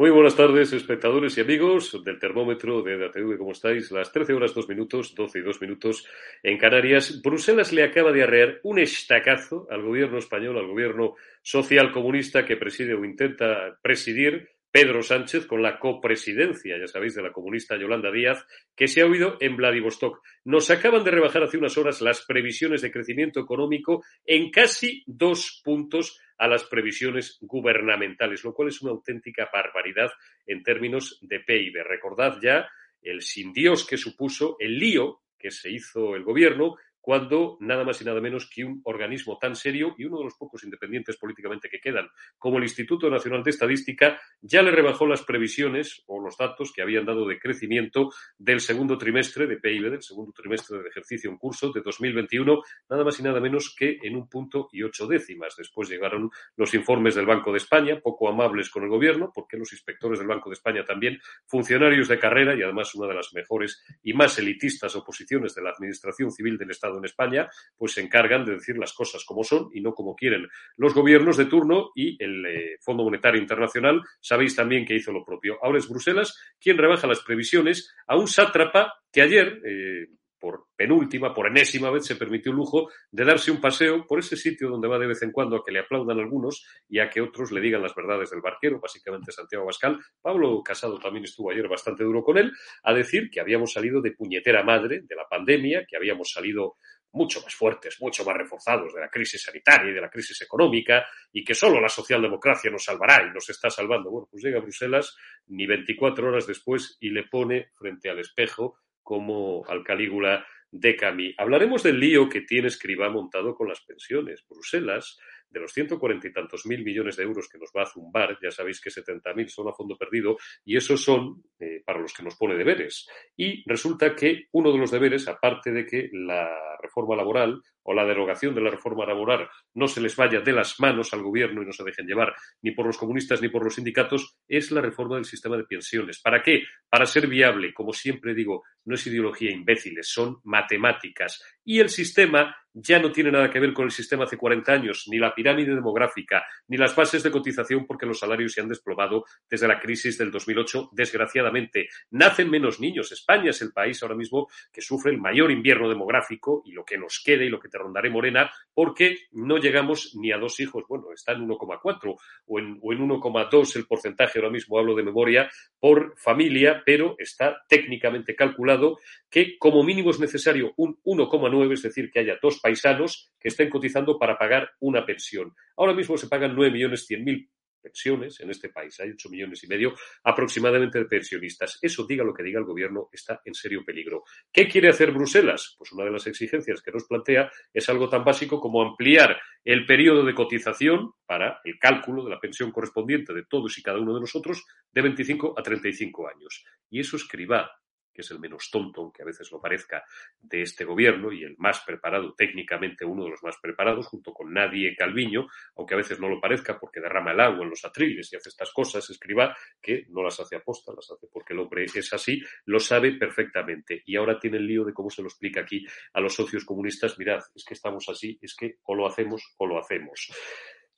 Muy buenas tardes, espectadores y amigos del termómetro de DATV. ¿Cómo estáis? Las 13 horas 2 minutos, 12 y 2 minutos en Canarias. Bruselas le acaba de arrear un estacazo al gobierno español, al gobierno social comunista que preside o intenta presidir Pedro Sánchez con la copresidencia, ya sabéis, de la comunista Yolanda Díaz, que se ha oído en Vladivostok. Nos acaban de rebajar hace unas horas las previsiones de crecimiento económico en casi dos puntos a las previsiones gubernamentales, lo cual es una auténtica barbaridad en términos de PIB. Recordad ya el sin Dios que supuso el lío que se hizo el gobierno cuando nada más y nada menos que un organismo tan serio y uno de los pocos independientes políticamente que quedan, como el Instituto Nacional de Estadística, ya le rebajó las previsiones o los datos que habían dado de crecimiento del segundo trimestre de PIB, del segundo trimestre del ejercicio en curso de 2021, nada más y nada menos que en un punto y ocho décimas. Después llegaron los informes del Banco de España, poco amables con el gobierno, porque los inspectores del Banco de España también, funcionarios de carrera y además una de las mejores y más elitistas oposiciones de la Administración Civil del Estado en España, pues se encargan de decir las cosas como son y no como quieren los gobiernos de turno y el eh, Fondo Monetario Internacional, sabéis también que hizo lo propio. Ahora es Bruselas quien rebaja las previsiones a un sátrapa que ayer, eh, por penúltima, por enésima vez, se permitió el lujo de darse un paseo por ese sitio donde va de vez en cuando a que le aplaudan algunos y a que otros le digan las verdades del barquero, básicamente Santiago Abascal. Pablo Casado también estuvo ayer bastante duro con él, a decir que habíamos salido de puñetera madre de la pandemia, que habíamos salido mucho más fuertes, mucho más reforzados de la crisis sanitaria y de la crisis económica y que solo la socialdemocracia nos salvará y nos está salvando. Bueno, pues llega a Bruselas ni 24 horas después y le pone frente al espejo como al Calígula de Camí. Hablaremos del lío que tiene Escribá montado con las pensiones. Bruselas de los 140 y tantos mil millones de euros que nos va a zumbar, ya sabéis que 70 mil son a fondo perdido y esos son eh, para los que nos pone deberes. Y resulta que uno de los deberes, aparte de que la reforma laboral o la derogación de la reforma laboral no se les vaya de las manos al gobierno y no se dejen llevar ni por los comunistas ni por los sindicatos, es la reforma del sistema de pensiones. ¿Para qué? Para ser viable, como siempre digo, no es ideología imbéciles, son matemáticas. Y el sistema ya no tiene nada que ver con el sistema hace 40 años, ni la pirámide demográfica, ni las bases de cotización, porque los salarios se han desplomado desde la crisis del 2008, desgraciadamente. Nacen menos niños. España es el país ahora mismo que sufre el mayor invierno demográfico y lo que nos quede y lo que te rondaré morena, porque no llegamos ni a dos hijos. Bueno, está en 1,4 o en, o en 1,2 el porcentaje, ahora mismo hablo de memoria, por familia, pero está técnicamente calculado que como mínimo es necesario un 1,9, es decir, que haya dos paisanos que estén cotizando para pagar una pensión. Ahora mismo se pagan 9 millones 100 mil pensiones en este país. Hay 8 millones y medio aproximadamente de pensionistas. Eso, diga lo que diga el gobierno, está en serio peligro. ¿Qué quiere hacer Bruselas? Pues una de las exigencias que nos plantea es algo tan básico como ampliar el periodo de cotización para el cálculo de la pensión correspondiente de todos y cada uno de nosotros de 25 a 35 años. Y eso escriba que es el menos tonto, aunque a veces lo parezca, de este gobierno y el más preparado, técnicamente uno de los más preparados, junto con Nadie Calviño, aunque a veces no lo parezca porque derrama el agua en los atriles y hace estas cosas, escriba que no las hace aposta, las hace porque el hombre es así, lo sabe perfectamente. Y ahora tiene el lío de cómo se lo explica aquí a los socios comunistas, mirad, es que estamos así, es que o lo hacemos o lo hacemos.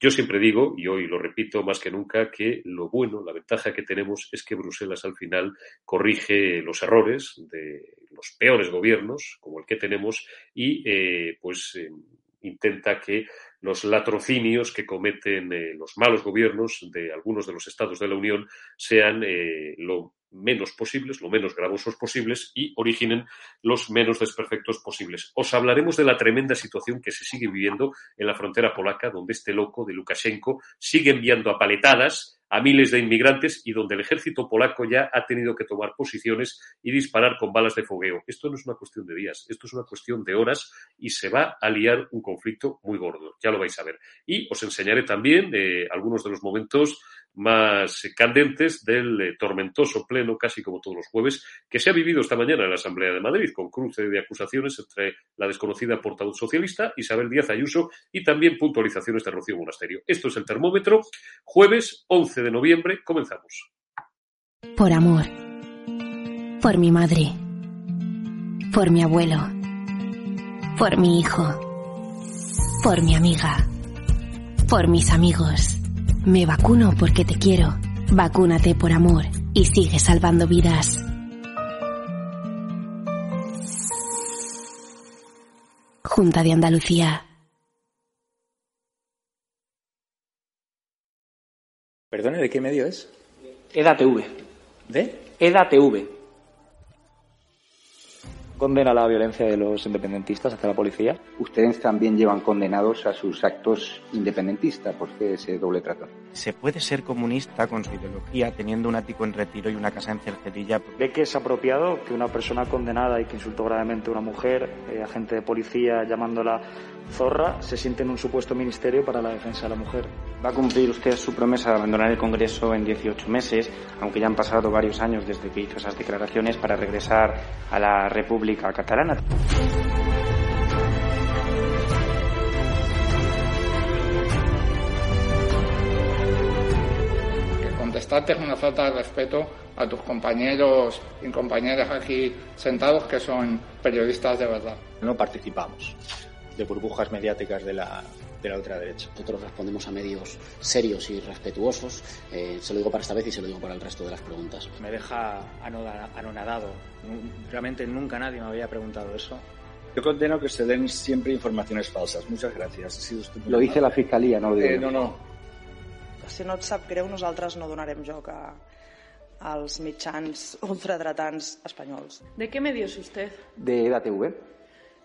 Yo siempre digo, y hoy lo repito más que nunca, que lo bueno, la ventaja que tenemos es que Bruselas al final corrige los errores de los peores gobiernos, como el que tenemos, y eh, pues eh, intenta que los latrocinios que cometen eh, los malos gobiernos de algunos de los estados de la Unión sean lo menos posibles, lo menos gravosos posibles y originen los menos desperfectos posibles. Os hablaremos de la tremenda situación que se sigue viviendo en la frontera polaca, donde este loco de Lukashenko sigue enviando a paletadas a miles de inmigrantes y donde el ejército polaco ya ha tenido que tomar posiciones y disparar con balas de fogueo. Esto no es una cuestión de días, esto es una cuestión de horas y se va a liar un conflicto muy gordo. Ya lo vais a ver. Y os enseñaré también eh, algunos de los momentos más candentes del eh, tormentoso pleno, casi como todos los jueves, que se ha vivido esta mañana en la Asamblea de Madrid, con cruce de acusaciones entre la desconocida portavoz socialista Isabel Díaz Ayuso y también puntualizaciones de Rocío Monasterio. Esto es el termómetro. Jueves 11 de noviembre, comenzamos. Por amor. Por mi madre. Por mi abuelo. Por mi hijo. Por mi amiga. Por mis amigos. Me vacuno porque te quiero. Vacúnate por amor y sigue salvando vidas. Junta de Andalucía. Perdone, ¿de qué medio es? EDATV. ¿De? EDATV. Condena la violencia de los independentistas hacia la policía. Ustedes también llevan condenados a sus actos independentistas. ¿Por qué ese doble trato? ¿Se puede ser comunista con su ideología teniendo un ático en retiro y una casa en Cercedilla? ¿Ve que es apropiado que una persona condenada y que insultó gravemente a una mujer, eh, agente de policía llamándola zorra, se siente en un supuesto ministerio para la defensa de la mujer? Va a cumplir usted su promesa de abandonar el Congreso en 18 meses, aunque ya han pasado varios años desde que hizo esas declaraciones para regresar a la República Catalana. Que contestarte es una falta de respeto a tus compañeros y compañeras aquí sentados que son periodistas de verdad. No participamos de burbujas mediáticas de la, de la ultraderecha. Nosotros respondemos a medios serios y respetuosos. Eh, se lo digo para esta vez y se lo digo para el resto de las preguntas. Me deja anonadado. Realmente nunca nadie me había preguntado eso. Yo condeno que se den siempre informaciones falsas. Muchas gracias. Ha sido usted Lo dice la Fiscalía, no lo digo Eh, no, no. Si no et sap greu, nosaltres no donarem joc a, als mitjans ultradretans espanyols. ¿De qué medio es usted? De EDATV.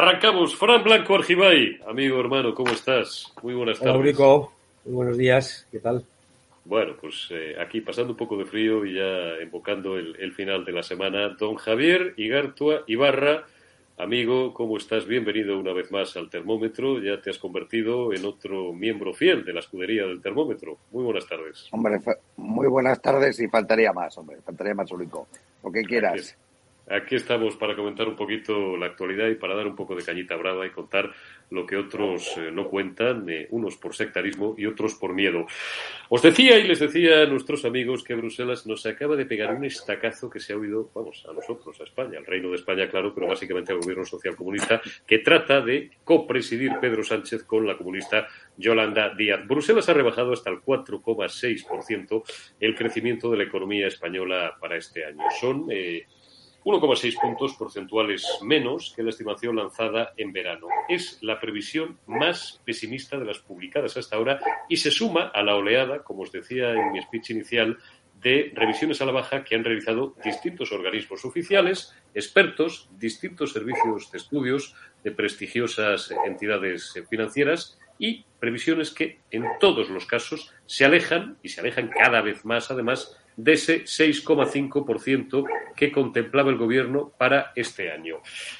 Arrancamos. Fran Blanco Argibay. Amigo, hermano, ¿cómo estás? Muy buenas Hola, tardes. Eurico. Muy buenos días. ¿Qué tal? Bueno, pues eh, aquí pasando un poco de frío y ya invocando el, el final de la semana. Don Javier Igartua Ibarra, amigo, ¿cómo estás? Bienvenido una vez más al termómetro. Ya te has convertido en otro miembro fiel de la escudería del termómetro. Muy buenas tardes. Hombre, muy buenas tardes y faltaría más, hombre, faltaría más, Eurico. Lo que quieras. Aquí estamos para comentar un poquito la actualidad y para dar un poco de cañita brava y contar lo que otros eh, no cuentan, eh, unos por sectarismo y otros por miedo. Os decía y les decía a nuestros amigos que Bruselas nos acaba de pegar un estacazo que se ha oído, vamos, a nosotros, a España, al Reino de España, claro, pero básicamente al gobierno socialcomunista, que trata de copresidir Pedro Sánchez con la comunista Yolanda Díaz. Bruselas ha rebajado hasta el 4,6% el crecimiento de la economía española para este año. Son eh, 1,6 puntos porcentuales menos que la estimación lanzada en verano. Es la previsión más pesimista de las publicadas hasta ahora y se suma a la oleada, como os decía en mi speech inicial, de revisiones a la baja que han realizado distintos organismos oficiales, expertos, distintos servicios de estudios de prestigiosas entidades financieras y previsiones que en todos los casos se alejan y se alejan cada vez más además de ese 6,5% que contemplaba el gobierno para este año.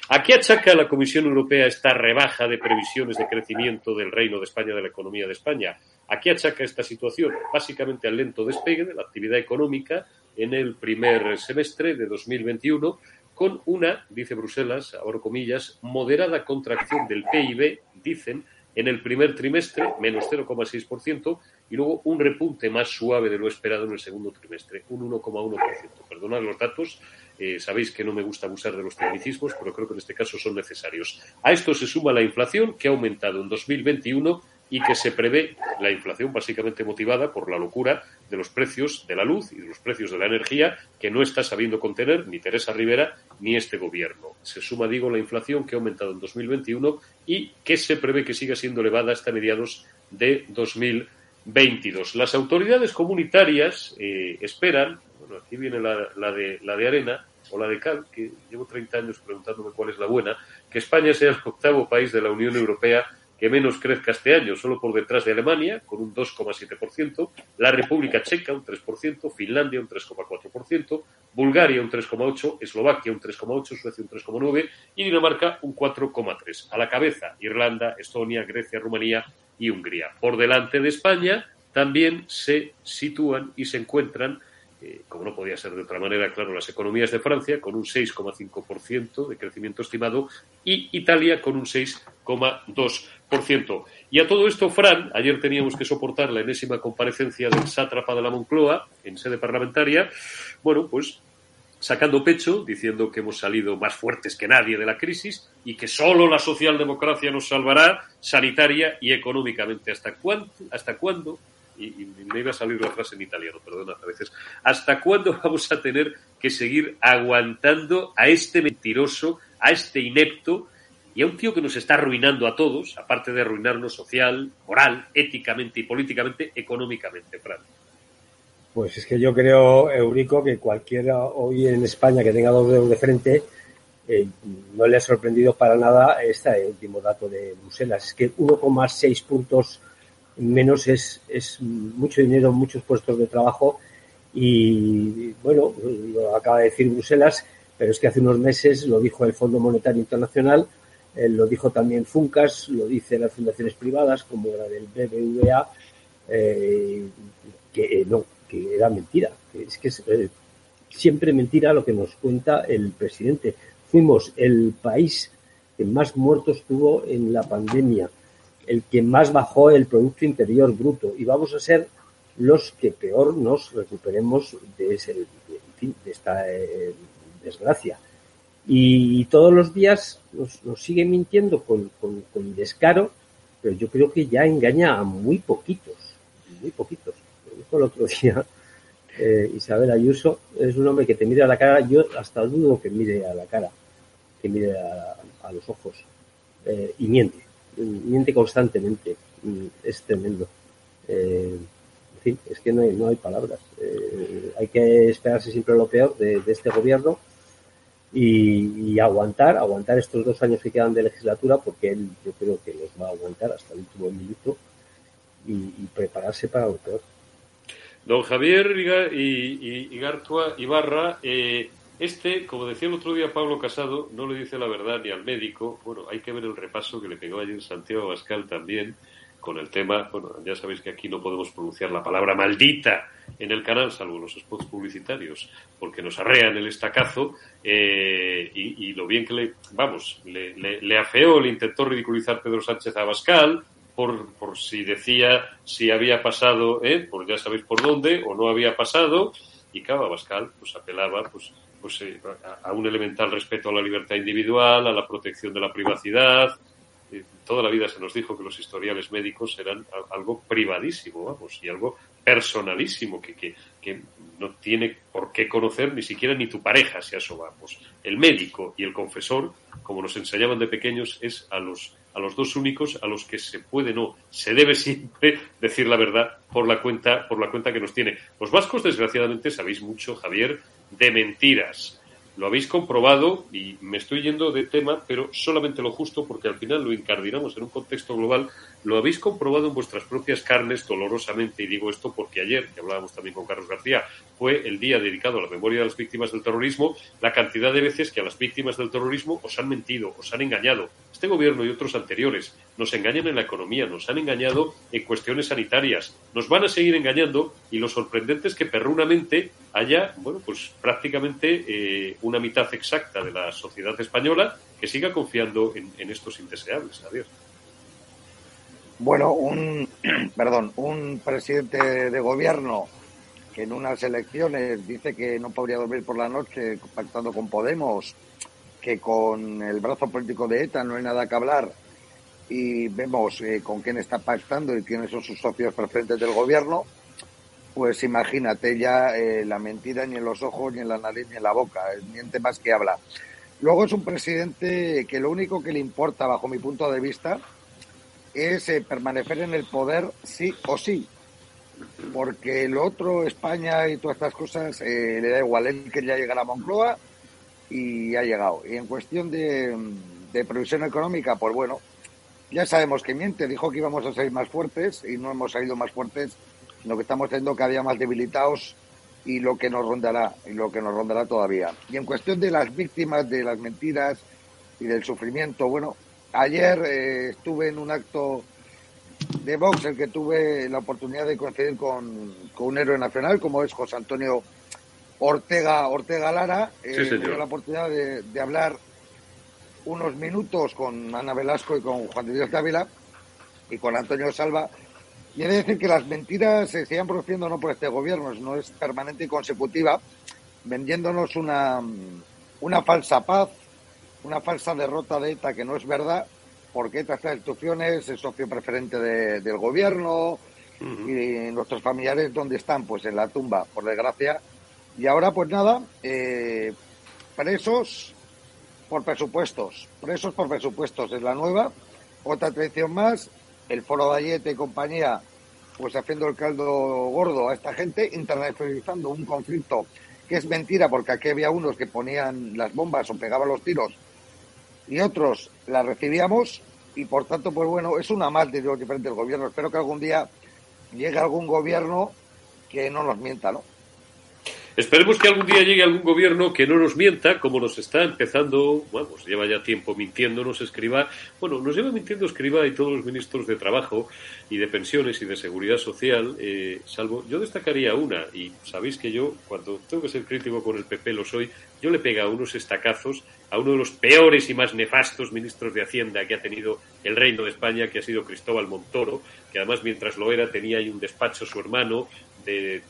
¿A qué achaca la Comisión Europea esta rebaja de previsiones de crecimiento del Reino de España, de la economía de España? ¿A qué achaca esta situación? Básicamente al lento despegue de la actividad económica en el primer semestre de 2021 con una, dice Bruselas, abro comillas, moderada contracción del PIB, dicen, en el primer trimestre, menos 0,6%, y luego un repunte más suave de lo esperado en el segundo trimestre, un 1,1%. Perdonad los datos, eh, sabéis que no me gusta abusar de los tecnicismos, pero creo que en este caso son necesarios. A esto se suma la inflación, que ha aumentado en 2021 y que se prevé la inflación básicamente motivada por la locura de los precios de la luz y de los precios de la energía que no está sabiendo contener ni Teresa Rivera ni este gobierno. Se suma, digo, la inflación que ha aumentado en 2021 y que se prevé que siga siendo elevada hasta mediados de 2022. Las autoridades comunitarias eh, esperan, bueno, aquí viene la, la, de, la de arena o la de cal, que llevo 30 años preguntándome cuál es la buena, que España sea el octavo país de la Unión Europea que menos crezca este año, solo por detrás de Alemania, con un 2,7%, la República Checa un 3%, Finlandia un 3,4%, Bulgaria un 3,8%, Eslovaquia un 3,8%, Suecia un 3,9% y Dinamarca un 4,3%. A la cabeza, Irlanda, Estonia, Grecia, Rumanía y Hungría. Por delante de España también se sitúan y se encuentran eh, como no podía ser de otra manera, claro, las economías de Francia con un 6,5% de crecimiento estimado y Italia con un 6,2%. Y a todo esto, Fran, ayer teníamos que soportar la enésima comparecencia del sátrapa de la Moncloa en sede parlamentaria, bueno, pues sacando pecho, diciendo que hemos salido más fuertes que nadie de la crisis y que solo la socialdemocracia nos salvará sanitaria y económicamente. ¿Hasta cuándo? ¿Hasta cuándo? y, me iba a salir la frase en italiano, perdona a veces, ¿hasta cuándo vamos a tener que seguir aguantando a este mentiroso, a este inepto y a un tío que nos está arruinando a todos, aparte de arruinarnos social, moral, éticamente y políticamente, económicamente, Fran? Pues es que yo creo, Eurico, que cualquiera hoy en España que tenga dos dedos de frente eh, no le ha sorprendido para nada este último dato de Bruselas. Es que 1,6 puntos menos es, es mucho dinero, muchos puestos de trabajo y bueno, lo acaba de decir Bruselas, pero es que hace unos meses lo dijo el Fondo Monetario Internacional, eh, lo dijo también Funcas, lo dice las fundaciones privadas como la del BBVA, eh, que eh, no, que era mentira, que es que es siempre mentira lo que nos cuenta el presidente. Fuimos el país que más muertos tuvo en la pandemia el que más bajó el Producto Interior Bruto y vamos a ser los que peor nos recuperemos de, ese, de esta eh, desgracia. Y, todos los días nos, nos sigue mintiendo con, con, descaro, pero yo creo que ya engaña a muy poquitos, muy poquitos. Lo dijo el otro día eh, Isabel Ayuso, es un hombre que te mira a la cara, yo hasta dudo que mire a la cara, que mire a, a los ojos, eh, y miente miente constantemente. Mm, es tremendo. Eh, en fin, es que no hay, no hay palabras. Eh, hay que esperarse siempre lo peor de, este gobierno y, aguantar, aguantar estos dos años que quedan de legislatura, porque él yo creo que los va a aguantar hasta el último minuto y, prepararse para lo. Don Javier y, y, Gartua Ibarra, eh, este, como decía el otro día Pablo Casado, no le dice la verdad ni al médico. Bueno, hay que ver el repaso que le pegó ayer Santiago Bascal también con el tema. Bueno, ya sabéis que aquí no podemos pronunciar la palabra maldita en el canal, salvo los spots publicitarios, porque nos arrean el estacazo. Eh, y, lo bien que le, vamos, le, le, afeó, le intentó ridiculizar Pedro Sánchez a Bascal. Por, por si decía si había pasado, eh, por ya sabéis por dónde, o no había pasado, y cada Bascal pues apelaba pues pues, eh, a un elemental respeto a la libertad individual, a la protección de la privacidad. Toda la vida se nos dijo que los historiales médicos eran algo privadísimo, vamos, y algo personalísimo, que, que, que no tiene por qué conocer ni siquiera ni tu pareja, si a eso vamos. El médico y el confesor, como nos enseñaban de pequeños, es a los, a los dos únicos a los que se puede, no, se debe siempre decir la verdad por la cuenta, por la cuenta que nos tiene. Los vascos, desgraciadamente, sabéis mucho, Javier, de mentiras. Lo habéis comprobado y me estoy yendo de tema, pero solamente lo justo porque al final lo incardinamos en un contexto global. Lo habéis comprobado en vuestras propias carnes dolorosamente y digo esto porque ayer, que hablábamos también con Carlos García, fue el día dedicado a la memoria de las víctimas del terrorismo, la cantidad de veces que a las víctimas del terrorismo os han mentido, os han engañado. Este gobierno y otros anteriores nos engañan en la economía, nos han engañado en cuestiones sanitarias, nos van a seguir engañando y lo sorprendente es que perrunamente haya, bueno, pues prácticamente eh, una mitad exacta de la sociedad española que siga confiando en, estos indeseables. Javier. Bueno, un, perdón, un presidente de gobierno que en unas elecciones dice que no podría dormir por la noche pactando con Podemos, que con el brazo político de ETA no hay nada que hablar y vemos eh, con quién está pactando y quiénes son sus socios preferentes del gobierno, pues imagínate ya eh, la mentira ni en los ojos, ni en la nariz, ni en la boca, miente más que habla. Luego es un presidente que lo único que le importa, bajo mi punto de vista, es eh, permanecer en el poder sí o sí. Porque el otro, España y todas estas cosas, le da igual. Él que ya llegará a Moncloa y ha llegado. Y en cuestión de, de previsión económica, pues bueno, ya sabemos que miente. Dijo que íbamos a salir más fuertes y no hemos salido más fuertes, sino que estamos siendo cada día más debilitados y lo que nos rondará, y lo que nos rondará todavía. Y en cuestión de las víctimas de las mentiras y del sufrimiento, bueno, ayer eh, estuve en un acto de Vox, el que tuve la oportunidad de coincidir con, con un héroe nacional, como es José Antonio Ortega, Ortega Lara. Eh, tuve la oportunidad de, de, hablar unos minutos con Ana Velasco y con Juan de Dios Dávila y con Antonio Salva. Y he de decir que las mentiras se siguen produciendo no por este gobierno, no es permanente y consecutiva, vendiéndonos una, una falsa paz, una falsa derrota de ETA que no es verdad, porque ETA está en instrucciones, es socio preferente de, del gobierno, y nuestros familiares, ¿dónde están? Pues en la tumba, por desgracia, y ahora, pues nada, eh, presos por presupuestos, presos por presupuestos es la nueva. Otra traición más, el Foro Ayete y compañía, pues haciendo el caldo gordo a esta gente, internacionalizando un conflicto que es mentira, porque aquí había unos que ponían las bombas o pegaban los tiros y otros las recibíamos y por tanto, pues bueno, es una más de los diferentes gobiernos. Espero que algún día llegue algún gobierno que no nos mienta, ¿no? Esperemos que algún día llegue algún gobierno que no nos mienta, como nos está empezando, pues lleva ya tiempo mintiéndonos Escriba. Bueno, nos lleva mintiendo Escriba y todos los ministros de Trabajo y de Pensiones y de Seguridad Social, eh, salvo, yo destacaría una, y sabéis que yo, cuando tengo que ser crítico con el PP, lo soy, yo le pega unos estacazos a uno de los peores y más nefastos ministros de Hacienda que ha tenido el Reino de España, que ha sido Cristóbal Montoro, que además mientras lo era tenía ahí un despacho su hermano de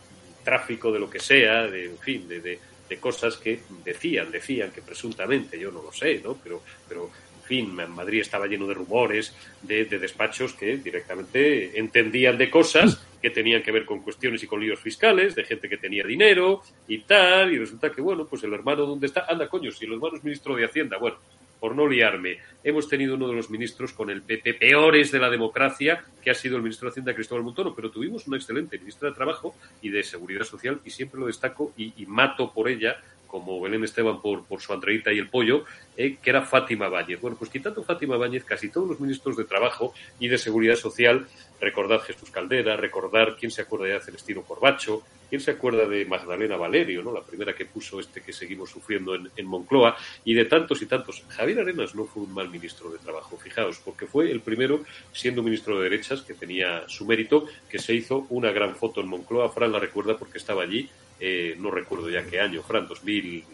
tráfico de lo que sea, de, en fin, de, de, cosas que decían, decían que presuntamente, yo no lo sé, ¿no? Pero, pero en fin, en Madrid estaba lleno de rumores, de, de despachos que directamente entendían de cosas que tenían que ver con cuestiones y con líos fiscales, de gente que tenía dinero y tal, y resulta que, bueno, pues el hermano, ¿dónde está? Anda, coño, si el hermano es ministro de Hacienda, bueno, por no liarme, hemos tenido uno de los ministros con el PP peores de la democracia, que ha sido el ministro de Hacienda Cristóbal Montoro, pero tuvimos una excelente ministra de Trabajo y de Seguridad Social, y siempre lo destaco y, mato por ella, como Belén Esteban por, por su Andreita y el pollo, eh, que era Fátima Báñez. Bueno, pues quitando Fátima Báñez, casi todos los ministros de Trabajo y de Seguridad Social, recordad Jesús Caldera, recordar quién se acuerda de Celestino Corbacho, quién se acuerda de Magdalena Valerio, ¿no? la primera que puso este que seguimos sufriendo en, en Moncloa, y de tantos y tantos. Javier Arenas no fue un mal ministro de Trabajo, fijaos, porque fue el primero, siendo ministro de Derechas, que tenía su mérito, que se hizo una gran foto en Moncloa. Fran la recuerda porque estaba allí, eh, no recuerdo ya qué año, Fran, 2000,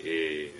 eh,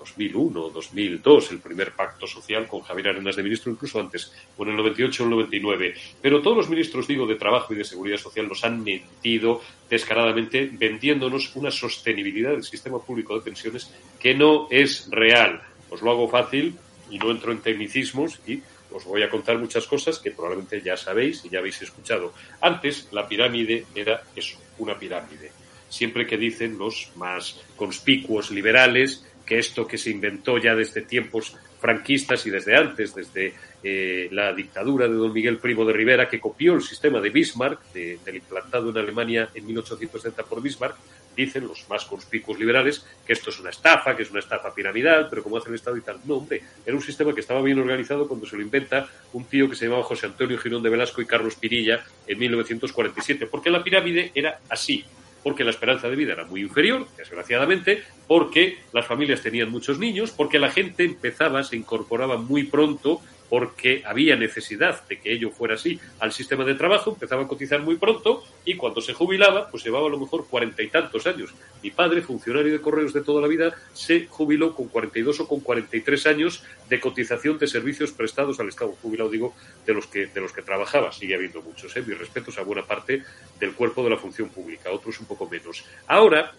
2001, 2002, el primer pacto social con Javier Arenas de ministro, incluso antes, o en el 98 o el 99. Pero todos los ministros, digo, de Trabajo y de Seguridad Social nos han mentido descaradamente vendiéndonos una sostenibilidad del sistema público de pensiones que no es real. Os lo hago fácil y no entro en tecnicismos y os voy a contar muchas cosas que probablemente ya sabéis y ya habéis escuchado. Antes la pirámide era eso, una pirámide. Siempre que dicen los más conspicuos liberales que esto que se inventó ya desde tiempos franquistas y desde antes, desde eh, la dictadura de don Miguel Primo de Rivera, que copió el sistema de Bismarck, de, del implantado en Alemania en 1870 por Bismarck, dicen los más conspicuos liberales que esto es una estafa, que es una estafa piramidal, pero como hace el Estado y tal. No, hombre, era un sistema que estaba bien organizado cuando se lo inventa un tío que se llamaba José Antonio Girón de Velasco y Carlos Pirilla en 1947, porque la pirámide era así, porque la esperanza de vida era muy inferior, desgraciadamente, porque las familias tenían muchos niños, porque la gente empezaba, se incorporaba muy pronto porque había necesidad de que ello fuera así al sistema de trabajo, empezaba a cotizar muy pronto y cuando se jubilaba, pues llevaba a lo mejor cuarenta y tantos años. Mi padre, funcionario de correos de toda la vida, se jubiló con 42 o con 43 años de cotización de servicios prestados al Estado. Jubilado, digo, de los que, de los que trabajaba. Sigue habiendo muchos. ¿eh? Mis respetos a buena parte del cuerpo de la función pública, otros un poco menos. Ahora,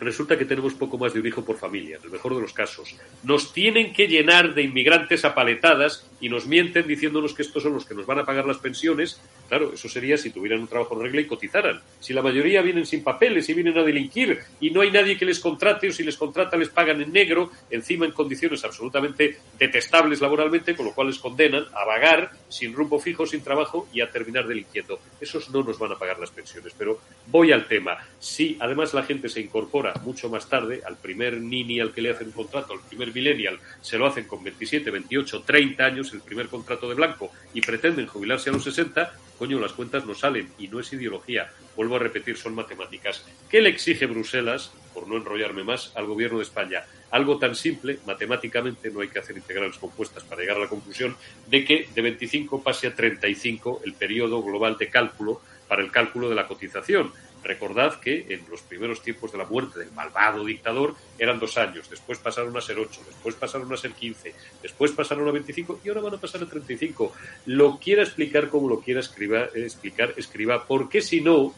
resulta que tenemos poco más de un hijo por familia, en el mejor de los casos. Nos tienen que llenar de inmigrantes apaletadas y nos mienten diciéndonos que estos son los que nos van a pagar las pensiones. Claro, eso sería si tuvieran un trabajo en regla y cotizaran. Si la mayoría vienen sin papeles y vienen a delinquir y no hay nadie que les contrate o si les contrata les pagan en negro, encima en condiciones absolutamente detestables laboralmente, con lo cual les condenan a vagar sin rumbo fijo, sin trabajo y a terminar delinquiendo. Esos no nos van a pagar las pensiones. Pero voy al tema. Si además la gente se incorpora mucho más tarde, al primer nini al que le hacen un contrato, al primer millennial, se lo hacen con 27, 28, 30 años, el primer contrato de blanco, y pretenden jubilarse a los 60, coño, las cuentas no salen y no es ideología. Vuelvo a repetir, son matemáticas. ¿Qué le exige Bruselas, por no enrollarme más, al gobierno de España? Algo tan simple, matemáticamente no hay que hacer integrales compuestas para llegar a la conclusión de que de 25 pase a 35 el periodo global de cálculo para el cálculo de la cotización. Recordad que en los primeros tiempos de la muerte del malvado dictador eran dos años, después pasaron a ser ocho, después pasaron a ser quince, después pasaron a veinticinco y ahora van a pasar a treinta y cinco. Lo quiera explicar como lo quiera escriba, explicar, escriba, porque si no,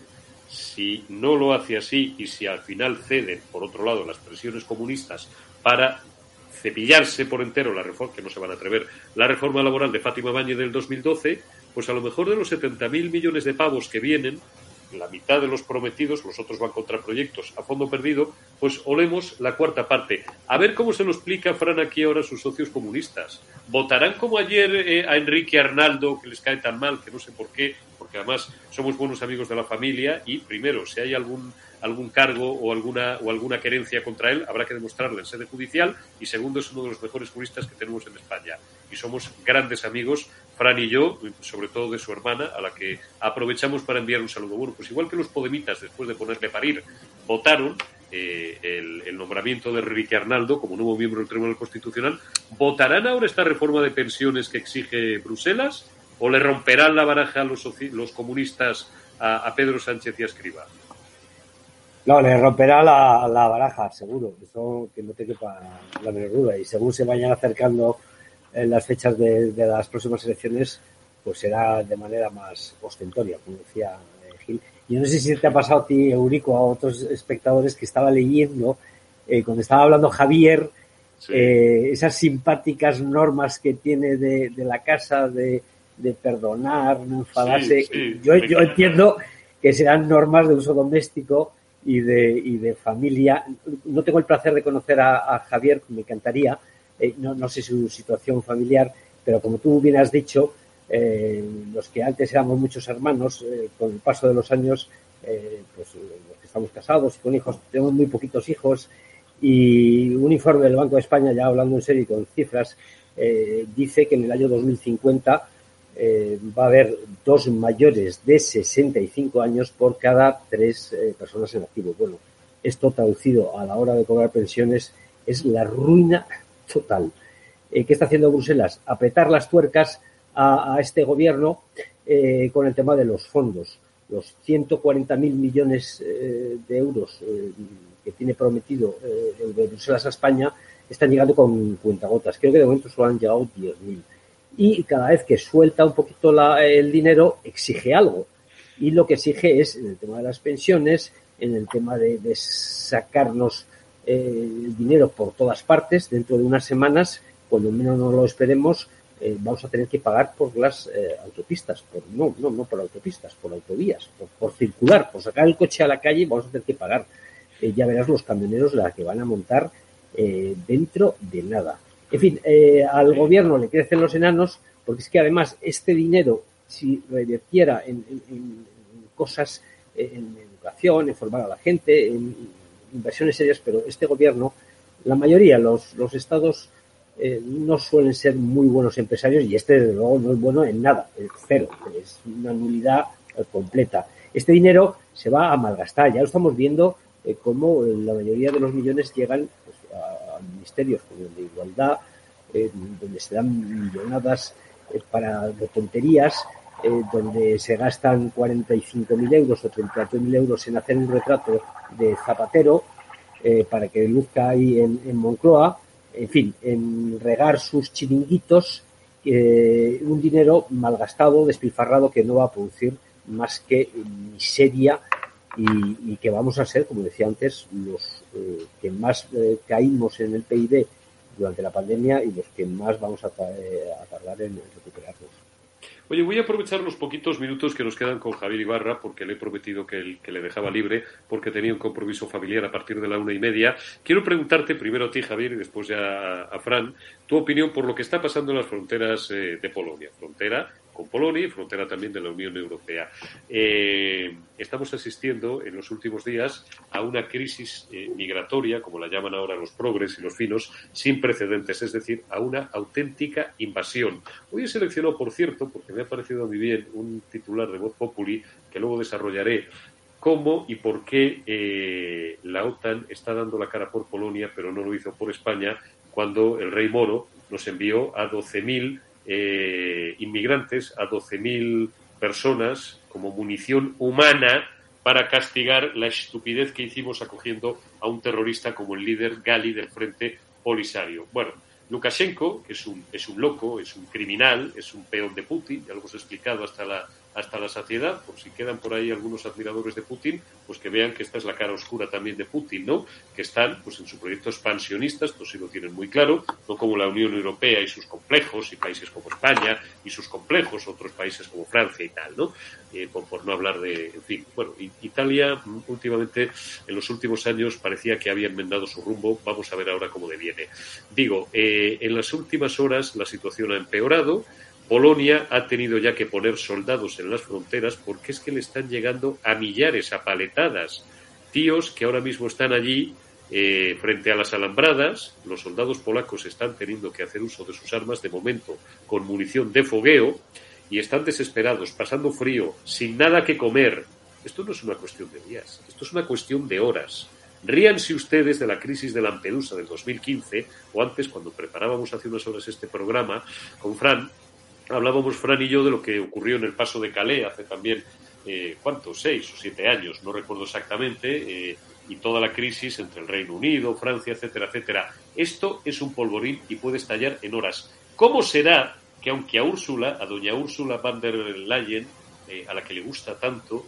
si no lo hace así y si al final ceden, por otro lado, las presiones comunistas para cepillarse por entero la reforma, que no se van a atrever, la reforma laboral de Fátima Bañe del 2012, pues a lo mejor de los 70.000 millones de pavos que vienen, la mitad de los prometidos, los otros van contra proyectos a fondo perdido, pues olemos la cuarta parte. A ver cómo se lo explica Fran aquí ahora a sus socios comunistas. ¿Votarán como ayer eh, a Enrique Arnaldo, que les cae tan mal, que no sé por qué, porque además somos buenos amigos de la familia y primero, si hay algún algún cargo o alguna o alguna querencia contra él, habrá que demostrarlo en sede judicial y segundo es uno de los mejores juristas que tenemos en España y somos grandes amigos Fran y yo, sobre todo de su hermana, a la que aprovechamos para enviar un saludo. Bueno, pues igual que los podemitas, después de ponerle parir, votaron eh, el, nombramiento de Enrique Arnaldo como nuevo miembro del Tribunal Constitucional, ¿votarán ahora esta reforma de pensiones que exige Bruselas o le romperán la baraja a los, comunistas a, Pedro Sánchez y a Escriba? No, le romperá la, la baraja, seguro. Eso que no te quepa la menor duda. Y según se vayan acercando en las fechas de, las próximas elecciones, pues será de manera más ostentoria, como decía eh, Gil. Yo no sé si te ha pasado a ti, Eurico, a otros espectadores que estaba leyendo, eh, cuando estaba hablando Javier, eh, esas simpáticas normas que tiene de, la casa de, perdonar, no enfadarse. yo, yo entiendo que serán normas de uso doméstico y de, y de familia. No tengo el placer de conocer a, a Javier, me encantaría, eh, no, no, sé su situación familiar, pero como tú bien has dicho, eh, los que antes éramos muchos hermanos, eh, con el paso de los años, pues los que estamos casados con hijos, tenemos muy poquitos hijos y un informe del Banco de España, ya hablando en serio con cifras, dice que en el año 2050 va a haber dos mayores de 65 años por cada tres personas en activo. Bueno, esto traducido a la hora de cobrar pensiones es la ruina total. Eh, ¿Qué está haciendo Bruselas? Apretar las tuercas a, este gobierno eh, con el tema de los fondos. Los 140.000 millones eh, de euros que tiene prometido de Bruselas a España están llegando con cuentagotas. Creo que de momento solo han llegado 10.000. Y cada vez que suelta un poquito el dinero, exige algo. Y lo que exige es, en el tema de las pensiones, en el tema de sacarnos eh, dinero por todas partes. Dentro de unas semanas, cuando menos no lo esperemos, eh, vamos a tener que pagar por las eh, autopistas. Por, no, no, no por autopistas, por autovías, por, circular, por sacar el coche a la calle, vamos a tener que pagar. Ya verás los camioneros la que van a montar dentro de nada. En fin, al gobierno le crecen los enanos porque es que además este dinero, si revirtiera en, en cosas, en educación, en formar a la gente, en inversiones serias, pero este gobierno, la mayoría, los, los estados eh, no suelen ser muy buenos empresarios y este desde luego no es bueno en nada, es cero, es una nulidad eh, completa. Este dinero se va a malgastar, ya lo estamos viendo eh, cómo la mayoría de los millones llegan pues, a, ministerios como el de igualdad, donde se dan millonadas eh, para de tonterías, eh, donde se gastan 45.000 euros o 34.000 euros en hacer un retrato de Zapatero eh, para que luzca ahí en, Moncloa, en fin, en regar sus chiringuitos, eh, un dinero malgastado, despilfarrado, que no va a producir más que miseria y, que vamos a ser, como decía antes, los que más caímos en el PIB durante la pandemia y los que más vamos a, a tardar en recuperarnos. Oye, voy a aprovechar los poquitos minutos que nos quedan con Javier Ibarra, porque le he prometido que, le dejaba libre, porque tenía un compromiso familiar a partir de la una y media. Quiero preguntarte primero a ti, Javier, y después ya a, a Fran, tu opinión por lo que está pasando en las fronteras eh, de Polonia. Frontera con Polonia y frontera también de la Unión Europea. Eh, estamos asistiendo en los últimos días a una crisis eh, migratoria, como la llaman ahora los progres y los finos, sin precedentes, es decir, a una auténtica invasión. Hoy he seleccionado, por cierto, porque me ha parecido mí bien, un titular de Voz Populi que luego desarrollaré cómo y por qué eh, la OTAN está dando la cara por Polonia, pero no lo hizo por España, cuando el rey Moro nos envió a 12.000 eh, inmigrantes, a 12.000 personas como munición humana para castigar la estupidez que hicimos acogiendo a un terrorista como el líder Gali del Frente Polisario. Bueno, Lukashenko, que es un, es un loco, es un criminal, es un peón de Putin, ya lo hemos explicado hasta la, hasta la saciedad, por si quedan por ahí algunos admiradores de Putin, pues que vean que esta es la cara oscura también de Putin, ¿no? Que están pues en su proyecto expansionista, esto sí lo tienen muy claro, no como la Unión Europea y sus complejos, y países como España y sus complejos, otros países como Francia y tal, ¿no? Eh, por, por no hablar de, en fin, bueno, Italia mm, últimamente, en los últimos años, parecía que había enmendado su rumbo, vamos a ver ahora cómo deviene. Digo, eh, en las últimas horas la situación ha empeorado, Polonia ha tenido ya que poner soldados en las fronteras porque es que le están llegando a millares, a paletadas, tíos que ahora mismo están allí eh, frente a las alambradas. Los soldados polacos están teniendo que hacer uso de sus armas de momento con munición de fogueo y están desesperados, pasando frío, sin nada que comer. Esto no es una cuestión de días, esto es una cuestión de horas. Ríanse ustedes de la crisis de Lampedusa del 2015, o antes, cuando preparábamos hace unas horas este programa con Fran, hablábamos Fran y yo de lo que ocurrió en el paso de Calais hace también, eh, ¿cuántos? Seis o siete años, no recuerdo exactamente, eh, y toda la crisis entre el Reino Unido, Francia, etcétera, etcétera. Esto es un polvorín y puede estallar en horas. ¿Cómo será que aunque a Úrsula, a doña Úrsula van der Leyen, eh, a la que le gusta tanto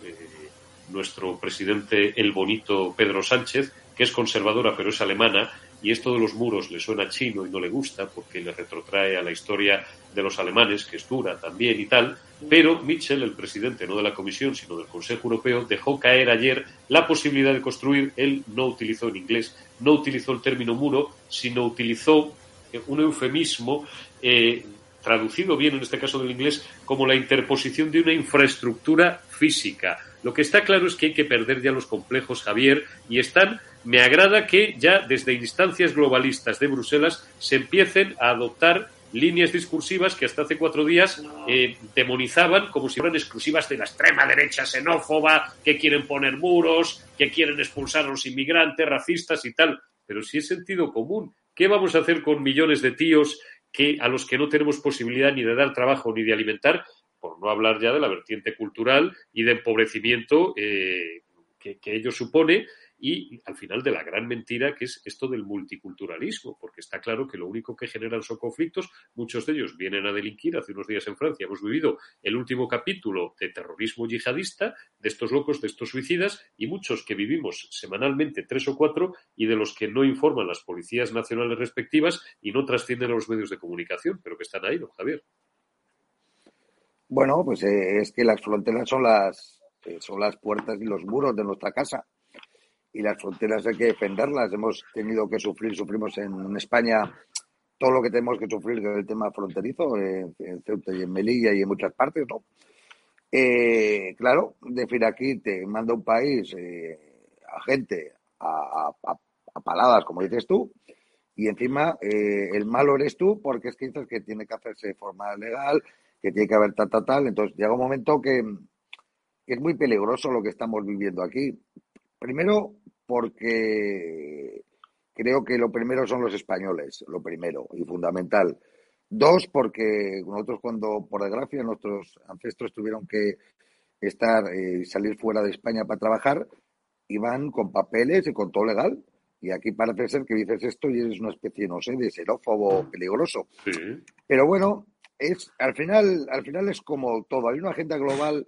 nuestro presidente el bonito Pedro Sánchez, que es conservadora pero es alemana, y esto de los muros le suena chino y no le gusta porque le retrotrae a la historia de los alemanes, que es dura también y tal, pero Mitchell, el presidente no de la Comisión, sino del Consejo Europeo, dejó caer ayer la posibilidad de construir, él no utilizó en inglés, no utilizó el término muro, sino utilizó eh, un eufemismo eh, traducido bien en este caso del inglés como la interposición de una infraestructura física. Lo que está claro es que hay que perder ya los complejos, Javier, y están, me agrada que ya desde instancias globalistas de Bruselas se empiecen a adoptar líneas discursivas que hasta hace cuatro días eh, demonizaban como si fueran exclusivas de la extrema derecha xenófoba, que quieren poner muros, que quieren expulsar a los inmigrantes, racistas y tal. Pero si es sentido común, ¿qué vamos a hacer con millones de tíos que, a los que no tenemos posibilidad ni de dar trabajo ni de alimentar? Por no hablar ya de la vertiente cultural y de empobrecimiento eh, que, que ello supone y al final de la gran mentira que es esto del multiculturalismo, porque está claro que lo único que generan son conflictos, muchos de ellos vienen a delinquir, hace unos días en Francia hemos vivido el último capítulo de terrorismo yihadista, de estos locos, de estos suicidas, y muchos que vivimos semanalmente tres o cuatro y de los que no informan las policías nacionales respectivas y no trascienden a los medios de comunicación, pero que están ahí, don Javier. Bueno, pues eh, es que las fronteras son las, eh, son las puertas y los muros de nuestra casa. Y las fronteras hay que defenderlas. Hemos tenido que sufrir, sufrimos en, España todo lo que tenemos que sufrir con el tema fronterizo, eh, en Ceuta y en Melilla y en muchas partes, ¿no? Eh, claro, decir aquí te manda un país eh, a gente a, a, paladas, como dices tú, y encima eh, el malo eres tú porque es que dices que tiene que hacerse de forma legal, que tiene que haber tal, tal, tal. Entonces llega un momento que es muy peligroso lo que estamos viviendo aquí. Primero, porque creo que lo primero son los españoles, lo primero y fundamental. Dos, porque nosotros cuando, por desgracia, nuestros ancestros tuvieron que estar y salir fuera de España para trabajar, iban con papeles y con todo legal. Y aquí parece ser que dices esto y eres una especie, no sé, de xenófobo peligroso. Pero bueno, es al final, al final es como todo. Hay una agenda global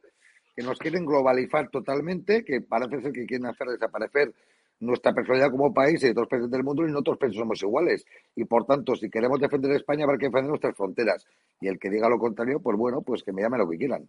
que nos quieren globalizar totalmente, que parece ser que quieren hacer desaparecer nuestra personalidad como país y de otros países del mundo y nosotros somos iguales. Y por tanto, si queremos defender España, habrá que defender nuestras fronteras. Y el que diga lo contrario, pues bueno, pues que me llame lo que quieran.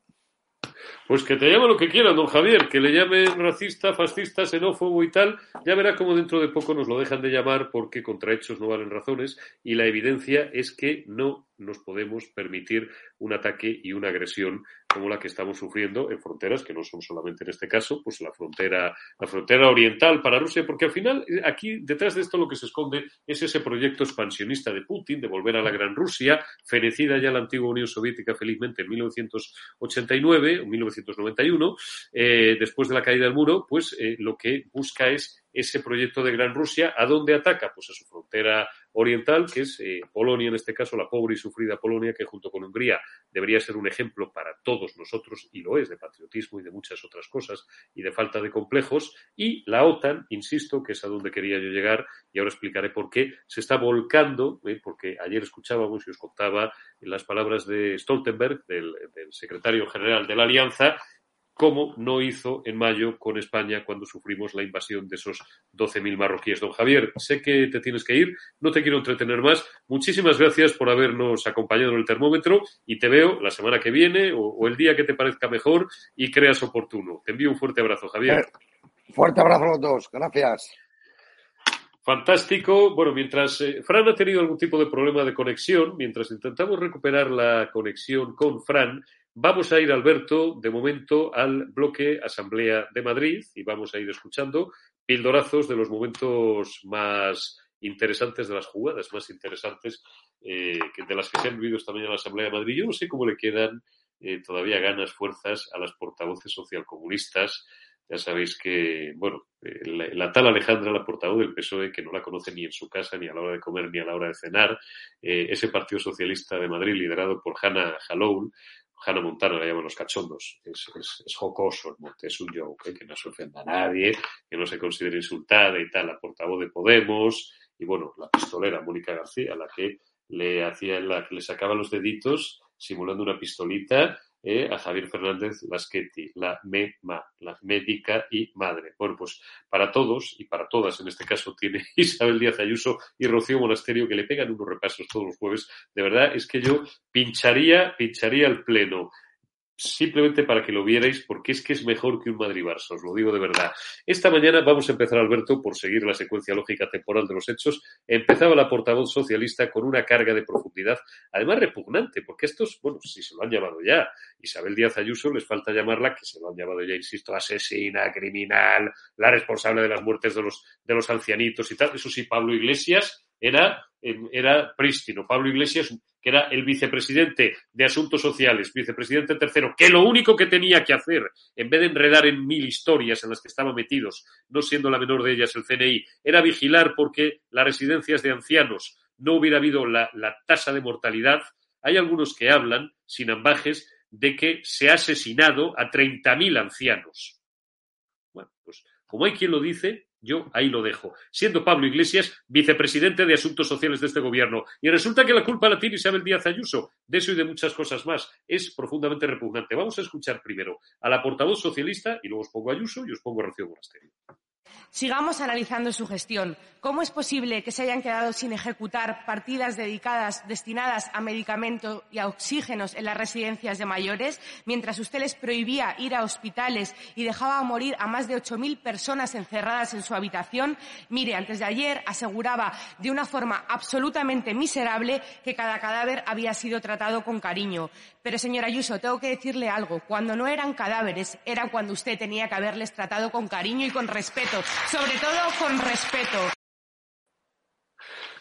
Pues que te llame lo que quieran, don Javier, que le llame racista, fascista, xenófobo y tal, ya verá cómo dentro de poco nos lo dejan de llamar porque contra hechos no valen razones y la evidencia es que no nos podemos permitir un ataque y una agresión como la que estamos sufriendo en fronteras que no son solamente en este caso, pues la frontera, la frontera oriental para Rusia, porque al final eh, aquí detrás de esto lo que se esconde es ese proyecto expansionista de Putin de volver a la Gran Rusia, fenecida ya la antigua Unión Soviética felizmente en 1989 o 1991, eh, después de la caída del muro, pues eh, lo que busca es ese proyecto de Gran Rusia, ¿a dónde ataca? Pues a su frontera oriental, que es eh, Polonia, en este caso la pobre y sufrida Polonia, que junto con Hungría debería ser un ejemplo para todos nosotros, y lo es, de patriotismo y de muchas otras cosas, y de falta de complejos, y la OTAN, insisto, que es a donde quería yo llegar, y ahora explicaré por qué, se está volcando, eh, porque ayer escuchábamos y os contaba las palabras de Stoltenberg, del secretario general de la Alianza, como no hizo en mayo con España cuando sufrimos la invasión de esos 12.000 marroquíes. Don Javier, sé que te tienes que ir, no te quiero entretener más. Muchísimas gracias por habernos acompañado en el termómetro y te veo la semana que viene o, el día que te parezca mejor y creas oportuno. Te envío un fuerte abrazo, Javier. Eh, fuerte abrazo a los dos, gracias. Fantástico. Bueno, mientras eh, Fran ha tenido algún tipo de problema de conexión, mientras intentamos recuperar la conexión con Fran, vamos a ir, Alberto, de momento al bloque Asamblea de Madrid y vamos a ir escuchando pildorazos de los momentos más interesantes, de las jugadas más interesantes eh, de las que se han vivido esta mañana en la Asamblea de Madrid. Yo no sé cómo le quedan eh, todavía ganas, fuerzas a las portavoces socialcomunistas ya sabéis que, bueno, eh, la, tal Alejandra, la portavoz del PSOE, que no la conoce ni en su casa, ni a la hora de comer, ni a la hora de cenar, ese Partido Socialista de Madrid liderado por Hannah Haloul, Hannah Montana la llaman los cachondos, es, es, jocoso, es un joke, eh, que no se ofenda a nadie, que no se considere insultada y tal, la portavoz de Podemos, y bueno, la pistolera Mónica García, la que le hacía, la que le sacaba los deditos simulando una pistolita eh, a Javier Fernández Lasqueti, la MEMA, la médica y madre. Bueno, pues para todos y para todas, en este caso tiene Isabel Díaz Ayuso y Rocío Monasterio que le pegan unos repasos todos los jueves. De verdad es que yo pincharía, pincharía el pleno simplemente para que lo vierais, porque es que es mejor que un Madrid-Barça, os lo digo de verdad. Esta mañana vamos a empezar, Alberto, por seguir la secuencia lógica temporal de los hechos. Empezaba la portavoz socialista con una carga de profundidad, además repugnante, porque estos, bueno, si se lo han llamado ya, Isabel Díaz Ayuso les falta llamarla, que se lo han llamado ya, insisto, asesina, criminal, la responsable de las muertes de los, de los ancianitos y tal. Eso sí, Pablo Iglesias era, era prístino. Pablo Iglesias que era el vicepresidente de Asuntos Sociales, vicepresidente tercero, que lo único que tenía que hacer, en vez de enredar en mil historias en las que estaban metidos, no siendo la menor de ellas el CNI, era vigilar porque las residencias de ancianos no hubiera habido la, tasa de mortalidad. Hay algunos que hablan, sin ambajes, de que se ha asesinado a 30.000 ancianos. Bueno, pues como hay quien lo dice, yo ahí lo dejo. Siendo Pablo Iglesias vicepresidente de Asuntos Sociales de este gobierno. Y resulta que la culpa la tiene Isabel Díaz Ayuso. De eso y de muchas cosas más. Es profundamente repugnante. Vamos a escuchar primero a la portavoz socialista y luego os pongo a Ayuso y os pongo a Rocío Monasterio. Sigamos analizando su gestión. ¿Cómo es posible que se hayan quedado sin ejecutar partidas dedicadas, destinadas a medicamentos y a oxígenos en las residencias de mayores, mientras usted les prohibía ir a hospitales y dejaba morir a más de 8.000 personas encerradas en su habitación? Mire, antes de ayer aseguraba de una forma absolutamente miserable que cada cadáver había sido tratado con cariño. Pero, señora Ayuso, tengo que decirle algo. Cuando no eran cadáveres, era cuando usted tenía que haberles tratado con cariño y con respeto sobre todo con respeto.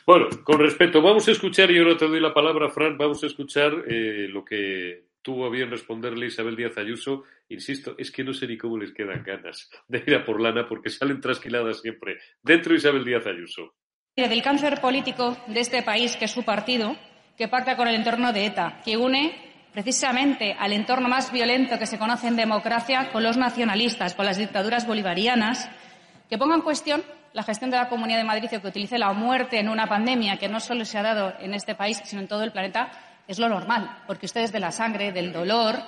Bueno, con respeto, vamos a escuchar, y ahora te doy la palabra, Fran, vamos a escuchar eh, lo que tuvo a bien responderle Isabel Díaz Ayuso. Insisto, es que no sé ni cómo les quedan ganas de ir a por lana porque salen trasquiladas siempre. Dentro Isabel Díaz Ayuso. Del cáncer político de este país, que es su partido, que pacta con el entorno de ETA, que une precisamente al entorno más violento que se conoce en democracia con los nacionalistas, con las dictaduras bolivarianas, que ponga en cuestión la gestión de la Comunidad de Madrid o que utilice la muerte en una pandemia que no solo se ha dado en este país, sino en todo el planeta, es lo normal, porque ustedes de la sangre, del dolor,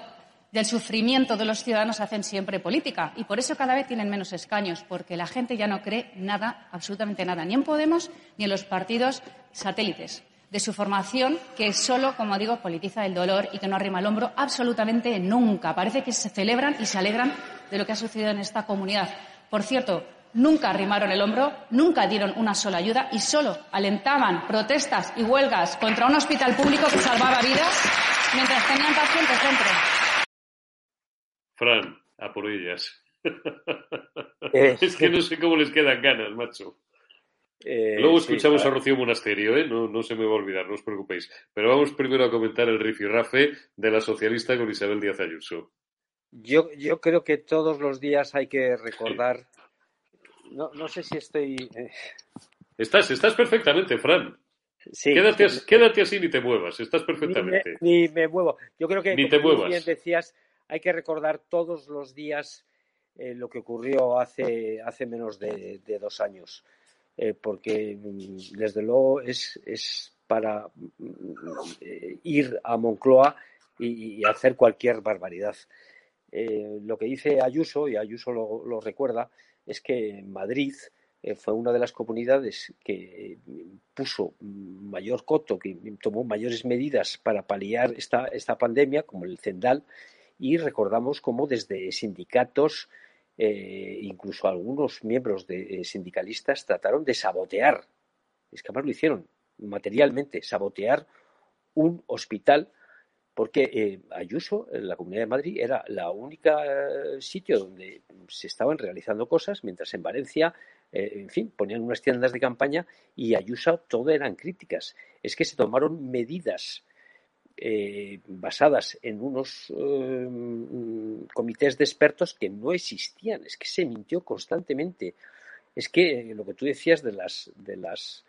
del sufrimiento de los ciudadanos hacen siempre política. Y por eso cada vez tienen menos escaños, porque la gente ya no cree nada, absolutamente nada, ni en Podemos ni en los partidos satélites de su formación, que solo, como digo, politiza el dolor y que no arrima el hombro absolutamente nunca. Parece que se celebran y se alegran de lo que ha sucedido en esta comunidad. Por cierto, nunca arrimaron el hombro, nunca dieron una sola ayuda y solo alentaban protestas y huelgas contra un hospital público que salvaba vidas mientras tenían pacientes dentro. Fran, a por ellas. Eh, es que no sé cómo les quedan ganas, macho. Eh, Luego escuchamos a Rocío Monasterio, ¿eh? no, no se me va a olvidar, no os preocupéis. Pero vamos primero a comentar el rifirrafe de la socialista con Isabel Díaz Ayuso. Yo, yo creo que todos los días hay que recordar. No, no sé si estoy. Eh, estás, estás perfectamente, Fran. Sí, quédate, quédate, así ni te muevas, estás perfectamente. Ni me, ni me muevo. Yo creo que, ni te muevas. bien decías, hay que recordar todos los días eh, lo que ocurrió hace, hace menos de, de dos años. Eh, porque mm, desde luego es, es para mm, ir a Moncloa y, hacer cualquier barbaridad. Eh, lo que dice Ayuso, y Ayuso lo, recuerda, es que Madrid eh, fue una de las comunidades que puso mayor coto, que tomó mayores medidas para paliar esta, esta pandemia, como el Cendal, y recordamos cómo desde sindicatos, eh, incluso algunos miembros de eh, sindicalistas trataron de sabotear, es que además lo hicieron materialmente, sabotear un hospital porque eh, Ayuso, en la Comunidad de Madrid, era la única sitio donde se estaban realizando cosas, mientras en Valencia, en fin, ponían unas tiendas de campaña y Ayuso todo eran críticas. Es que se tomaron medidas eh, basadas en unos eh, comités de expertos que no existían. Es que se mintió constantemente. Es que lo que tú decías de las, de las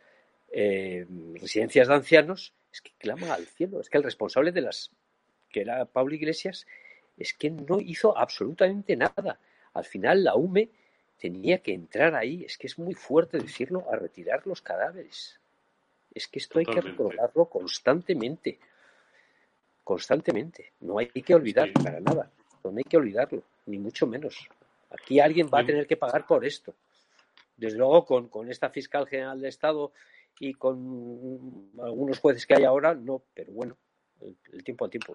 eh, residencias de ancianos es que clama al cielo. Es que el responsable de las, que era Pablo Iglesias, es que no hizo absolutamente nada. Al final la UME tenía que entrar ahí. Es que es muy fuerte decirlo, a retirar los cadáveres. Es que esto Totalmente. hay que recordarlo constantemente constantemente. No hay que olvidar Sí. para nada. No hay que olvidarlo, ni mucho menos. Aquí alguien va a tener que pagar por esto. Desde luego, con, con esta fiscal general de Estado y con algunos jueces que hay ahora, no, pero bueno, el, el tiempo al tiempo.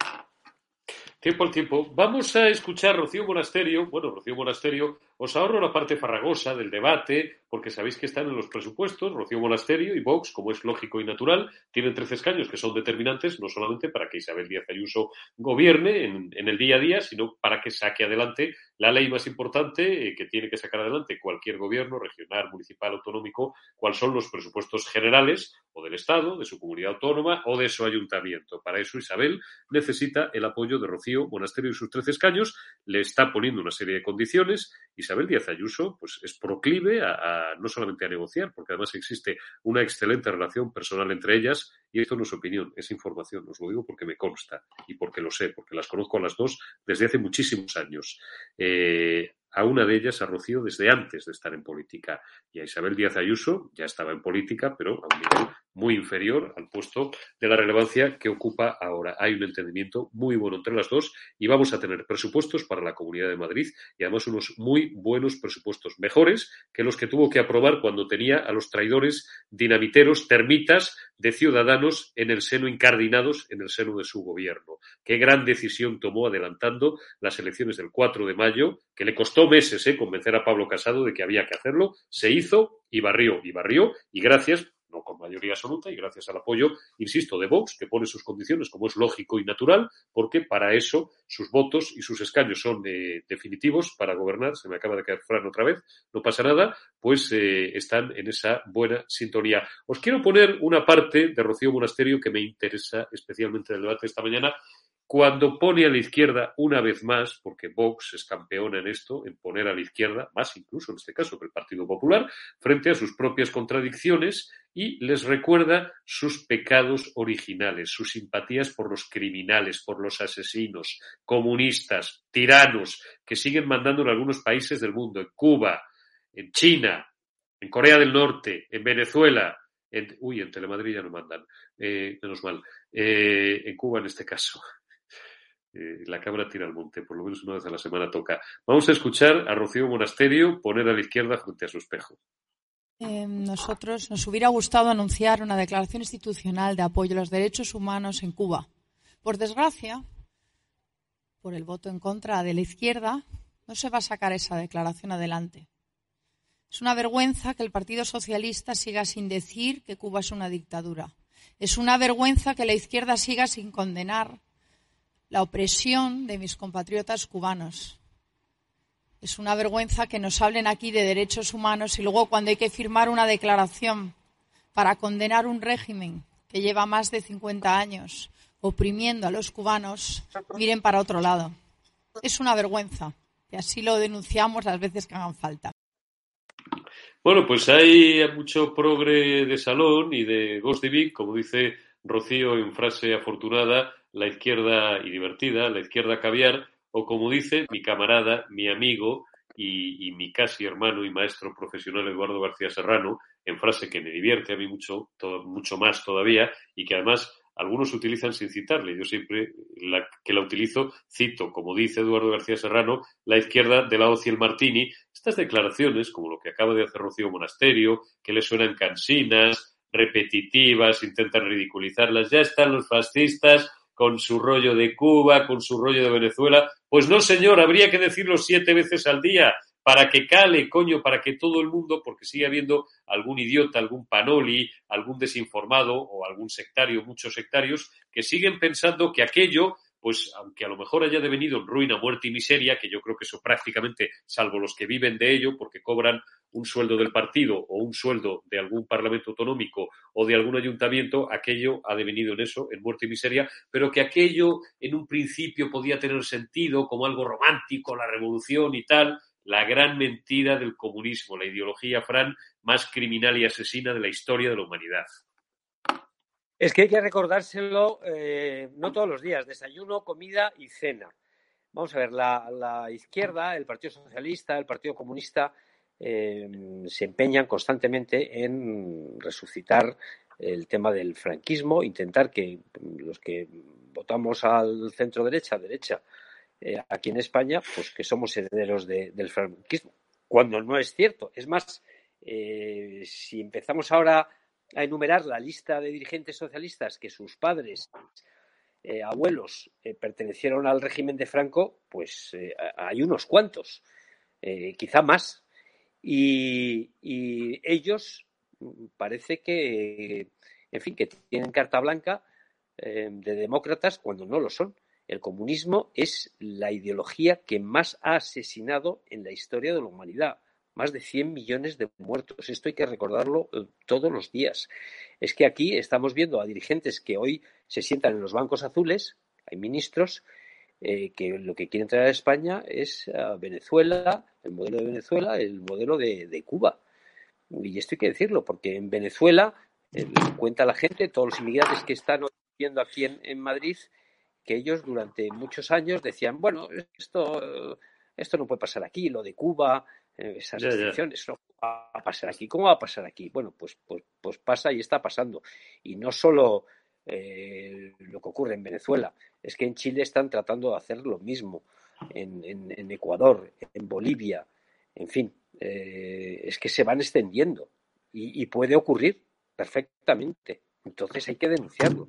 Tiempo al tiempo. Vamos a escuchar Rocío Monasterio. Bueno, Rocío Monasterio, os ahorro la parte farragosa del debate, porque sabéis que están en los presupuestos. Rocío Monasterio y Vox, como es lógico y natural, tienen 13 escaños que son determinantes, no solamente para que Isabel Díaz Ayuso gobierne en, el día a día, sino para que saque adelante la ley más importante eh, que tiene que sacar adelante cualquier gobierno, regional, municipal, autonómico, cuáles son los presupuestos generales o del Estado, de su comunidad autónoma o de su ayuntamiento. Para eso Isabel necesita el apoyo de Rocío Monasterio y sus 13 escaños, le está poniendo una serie de condiciones. Isabel Díaz Ayuso pues, es proclive a, no solamente a negociar, porque además existe una excelente relación personal entre ellas, y esto no es opinión, es información, os lo digo porque me consta y porque lo sé, porque las conozco a las dos desde hace muchísimos años. Eh, a una de ellas, a Rocío, desde antes de estar en política. Y a Isabel Díaz Ayuso ya estaba en política, pero a un nivel muy inferior al puesto de la relevancia que ocupa ahora. Hay un entendimiento muy bueno entre las dos y vamos a tener presupuestos para la Comunidad de Madrid y además unos muy buenos presupuestos, mejores que los que tuvo que aprobar cuando tenía a los traidores dinamiteros, termitas de ciudadanos en el seno, incardinados en el seno de su gobierno. Qué gran decisión tomó adelantando las elecciones del 4 de mayo, que le costó meses eh, convencer a Pablo Casado de que había que hacerlo, se hizo y barrió y barrió y gracias no con mayoría absoluta y gracias al apoyo, insisto, de Vox, que pone sus condiciones como es lógico y natural, porque para eso sus votos y sus escaños son eh, definitivos para gobernar, se me acaba de caer Fran otra vez, no pasa nada, pues eh, están en esa buena sintonía. Os quiero poner una parte de Rocío Monasterio que me interesa especialmente del debate de esta mañana, cuando pone a la izquierda una vez más, porque Vox es campeona en esto, en poner a la izquierda, más incluso en este caso que el Partido Popular, frente a sus propias contradicciones y les recuerda sus pecados originales, sus simpatías por los criminales, por los asesinos, comunistas, tiranos, que siguen mandando en algunos países del mundo, en Cuba, en China, en Corea del Norte, en Venezuela, en, uy, en Telemadrid ya no mandan, eh, menos mal, eh, en Cuba en este caso. Eh, la cabra tira al monte, por lo menos una vez a la semana toca. Vamos a escuchar a Rocío Monasterio poner a la izquierda frente a su espejo. Eh, nosotros nos hubiera gustado anunciar una declaración institucional de apoyo a los derechos humanos en Cuba. Por desgracia, por el voto en contra de la izquierda, no se va a sacar esa declaración adelante. Es una vergüenza que el Partido Socialista siga sin decir que Cuba es una dictadura. Es una vergüenza que la izquierda siga sin condenar la opresión de mis compatriotas cubanos. Es una vergüenza que nos hablen aquí de derechos humanos y luego cuando hay que firmar una declaración para condenar un régimen que lleva más de 50 años oprimiendo a los cubanos, miren para otro lado. Es una vergüenza y así lo denunciamos las veces que hagan falta. Bueno, pues hay mucho progre de salón y de Ghost como dice Rocío en frase afortunada, la izquierda y divertida, la izquierda caviar, o como dice mi camarada, mi amigo y, mi casi hermano y maestro profesional Eduardo García Serrano, en frase que me divierte a mí mucho, mucho más todavía y que además algunos utilizan sin citarle. Yo siempre la, que la utilizo cito, como dice Eduardo García Serrano, la izquierda de la Oci el Martini. Estas declaraciones, como lo que acaba de hacer Rocío Monasterio, que le suenan cansinas, repetitivas, intentan ridiculizarlas, ya están los fascistas con su rollo de Cuba, con su rollo de Venezuela. Pues no, señor, habría que decirlo siete veces al día para que cale, coño, para que todo el mundo, porque sigue habiendo algún idiota, algún panoli, algún desinformado o algún sectario, muchos sectarios, que siguen pensando que aquello pues aunque a lo mejor haya devenido en ruina, muerte y miseria, que yo creo que eso prácticamente, salvo los que viven de ello, porque cobran un sueldo del partido o un sueldo de algún parlamento autonómico o de algún ayuntamiento, aquello ha devenido en eso, en muerte y miseria, pero que aquello en un principio podía tener sentido como algo romántico, la revolución y tal, la gran mentira del comunismo, la ideología, Fran, más criminal y asesina de la historia de la humanidad. Es que hay que recordárselo eh, no todos los días, desayuno, comida y cena. Vamos a ver, la, izquierda, el Partido Socialista, el Partido Comunista eh, se empeñan constantemente en resucitar el tema del franquismo, intentar que los que votamos al centro derecha, derecha, eh, aquí en España, pues que somos herederos del franquismo, cuando no es cierto. Es más, si empezamos ahora a enumerar la lista de dirigentes socialistas que sus padres, eh, abuelos, eh, pertenecieron al régimen de Franco, pues eh, hay unos cuantos, quizá más. Y, y, ellos mm, parece que, en fin, que tienen carta blanca de demócratas cuando no lo son. El comunismo es la ideología que más ha asesinado en la historia de la humanidad más de 100 millones de muertos. Esto hay que recordarlo eh, todos los días. Es que aquí estamos viendo a dirigentes que hoy se sientan en los bancos azules, hay ministros eh, que lo que quieren traer a España es a Venezuela, el modelo de Venezuela, el modelo de, Cuba. Y esto hay que decirlo, porque en Venezuela eh, cuenta la gente, todos los inmigrantes que están viviendo aquí en, Madrid, que ellos durante muchos años decían, bueno, esto, esto no puede pasar aquí, lo de Cuba, eh, esas. No va a pasar aquí. ¿Cómo va a pasar aquí? Bueno, pues, pues, pues pasa y está pasando. Y no solo eh, lo que ocurre en Venezuela, es que en Chile están tratando de hacer lo mismo, en, Ecuador, en Bolivia, en fin, eh, es que se van extendiendo y, y puede ocurrir perfectamente. Entonces hay que denunciarlo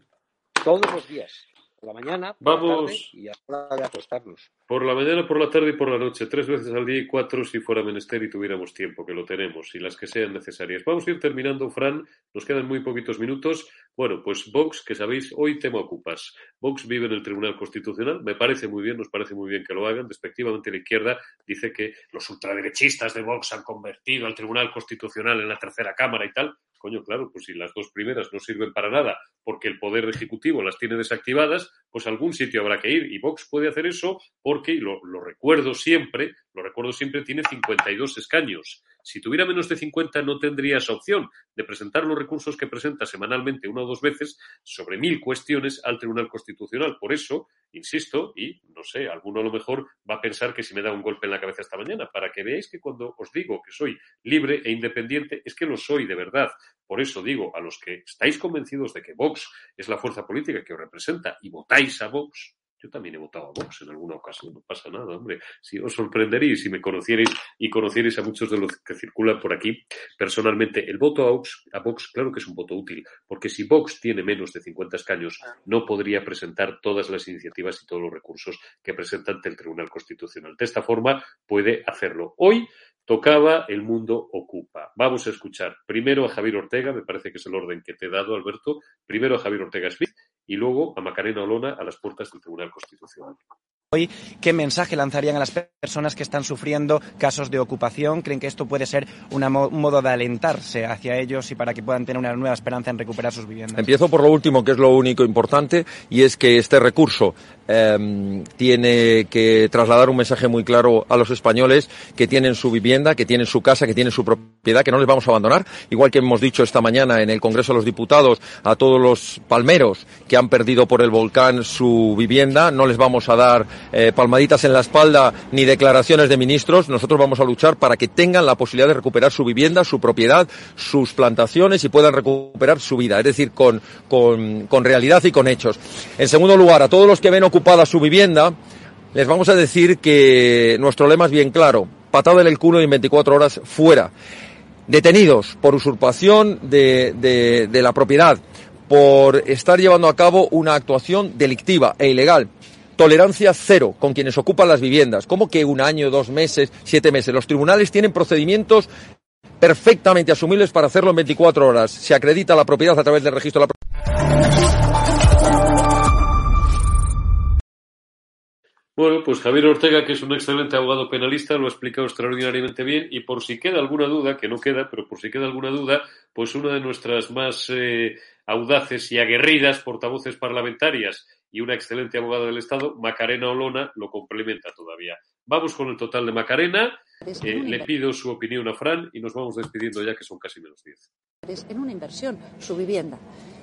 todos los días por la mañana, por Vamos. la tarde y a la de acostarnos. Por la mañana, por la tarde y por la noche, tres veces al día y cuatro si fuera menester y tuviéramos tiempo, que lo tenemos, y las que sean necesarias. Vamos a ir terminando, Fran, nos quedan muy poquitos minutos. Bueno, pues Vox, que sabéis, hoy tema ocupas. Vox vive en el Tribunal Constitucional, me parece muy bien, nos parece muy bien que lo hagan. Despectivamente la izquierda dice que los ultraderechistas de Vox han convertido al Tribunal Constitucional en la tercera Cámara y tal coño, claro, pues si las dos primeras no sirven para nada porque el Poder Ejecutivo las tiene desactivadas, pues algún sitio habrá que ir. Y Vox puede hacer eso porque, y lo, lo recuerdo siempre, lo recuerdo siempre, tiene 52 escaños. Si tuviera menos de 50 no tendría esa opción de presentar los recursos que presenta semanalmente una o dos veces sobre mil cuestiones al Tribunal Constitucional. Por eso, insisto, y no sé, alguno a lo mejor va a pensar que si me da un golpe en la cabeza esta mañana, para que veáis que cuando os digo que soy libre e independiente, es que lo soy de verdad. Por eso digo, a los que estáis convencidos de que Vox es la fuerza política que os representa y votáis a Vox, yo también he votado a Vox en alguna ocasión, no pasa nada, hombre. Si os sorprenderéis si me conocierais y conocierais a muchos de los que circulan por aquí, personalmente, el voto a Vox, a Vox, claro que es un voto útil, porque si Vox tiene menos de 50 escaños, no podría presentar todas las iniciativas y todos los recursos que presenta ante el Tribunal Constitucional. De esta forma, puede hacerlo. Hoy tocaba El Mundo Ocupa. Vamos a escuchar primero a Javier Ortega, me parece que es el orden que te he dado, Alberto, primero a Javier Ortega Smith y luego a Macarena Olona a las puertas del Tribunal Constitucional. Hoy, ¿qué mensaje lanzarían a las personas que están sufriendo casos de ocupación? ¿Creen que esto puede ser un modo de alentarse hacia ellos y para que puedan tener una nueva esperanza en recuperar sus viviendas? Empiezo por lo último, que es lo único importante, y es que este recurso eh, tiene que trasladar un mensaje muy claro a los españoles que tienen su vivienda, que tienen su casa, que tienen su propiedad, que no les vamos a abandonar, igual que hemos dicho esta mañana en el Congreso de los Diputados a todos los palmeros que han perdido por el volcán su vivienda, no les vamos a dar eh, palmaditas en la espalda ni declaraciones de ministros. Nosotros vamos a luchar para que tengan la posibilidad de recuperar su vivienda, su propiedad, sus plantaciones y puedan recuperar su vida, es decir, con, con, realidad y con hechos. En segundo lugar, a todos los que ven ocupada su vivienda, les vamos a decir que nuestro lema es bien claro. Patada en el culo y en 24 horas fuera. Detenidos por usurpación de, de la propiedad, por estar llevando a cabo una actuación delictiva e ilegal tolerancia cero con quienes ocupan las viviendas. ¿Cómo que un año, dos meses, siete meses? Los tribunales tienen procedimientos perfectamente asumibles para hacerlo en 24 horas. Se acredita la propiedad a través del registro de la Bueno, pues Javier Ortega, que es un excelente abogado penalista, lo ha explicado extraordinariamente bien y por si queda alguna duda, que no queda, pero por si queda alguna duda, pues una de nuestras más eh, audaces y aguerridas portavoces parlamentarias y una excelente abogada del Estado, Macarena Olona, lo complementa todavía. Vamos con el total de Macarena. Eh, le pido su opinión a Fran y nos vamos despidiendo ya que son casi menos 10. En una inversión, su vivienda.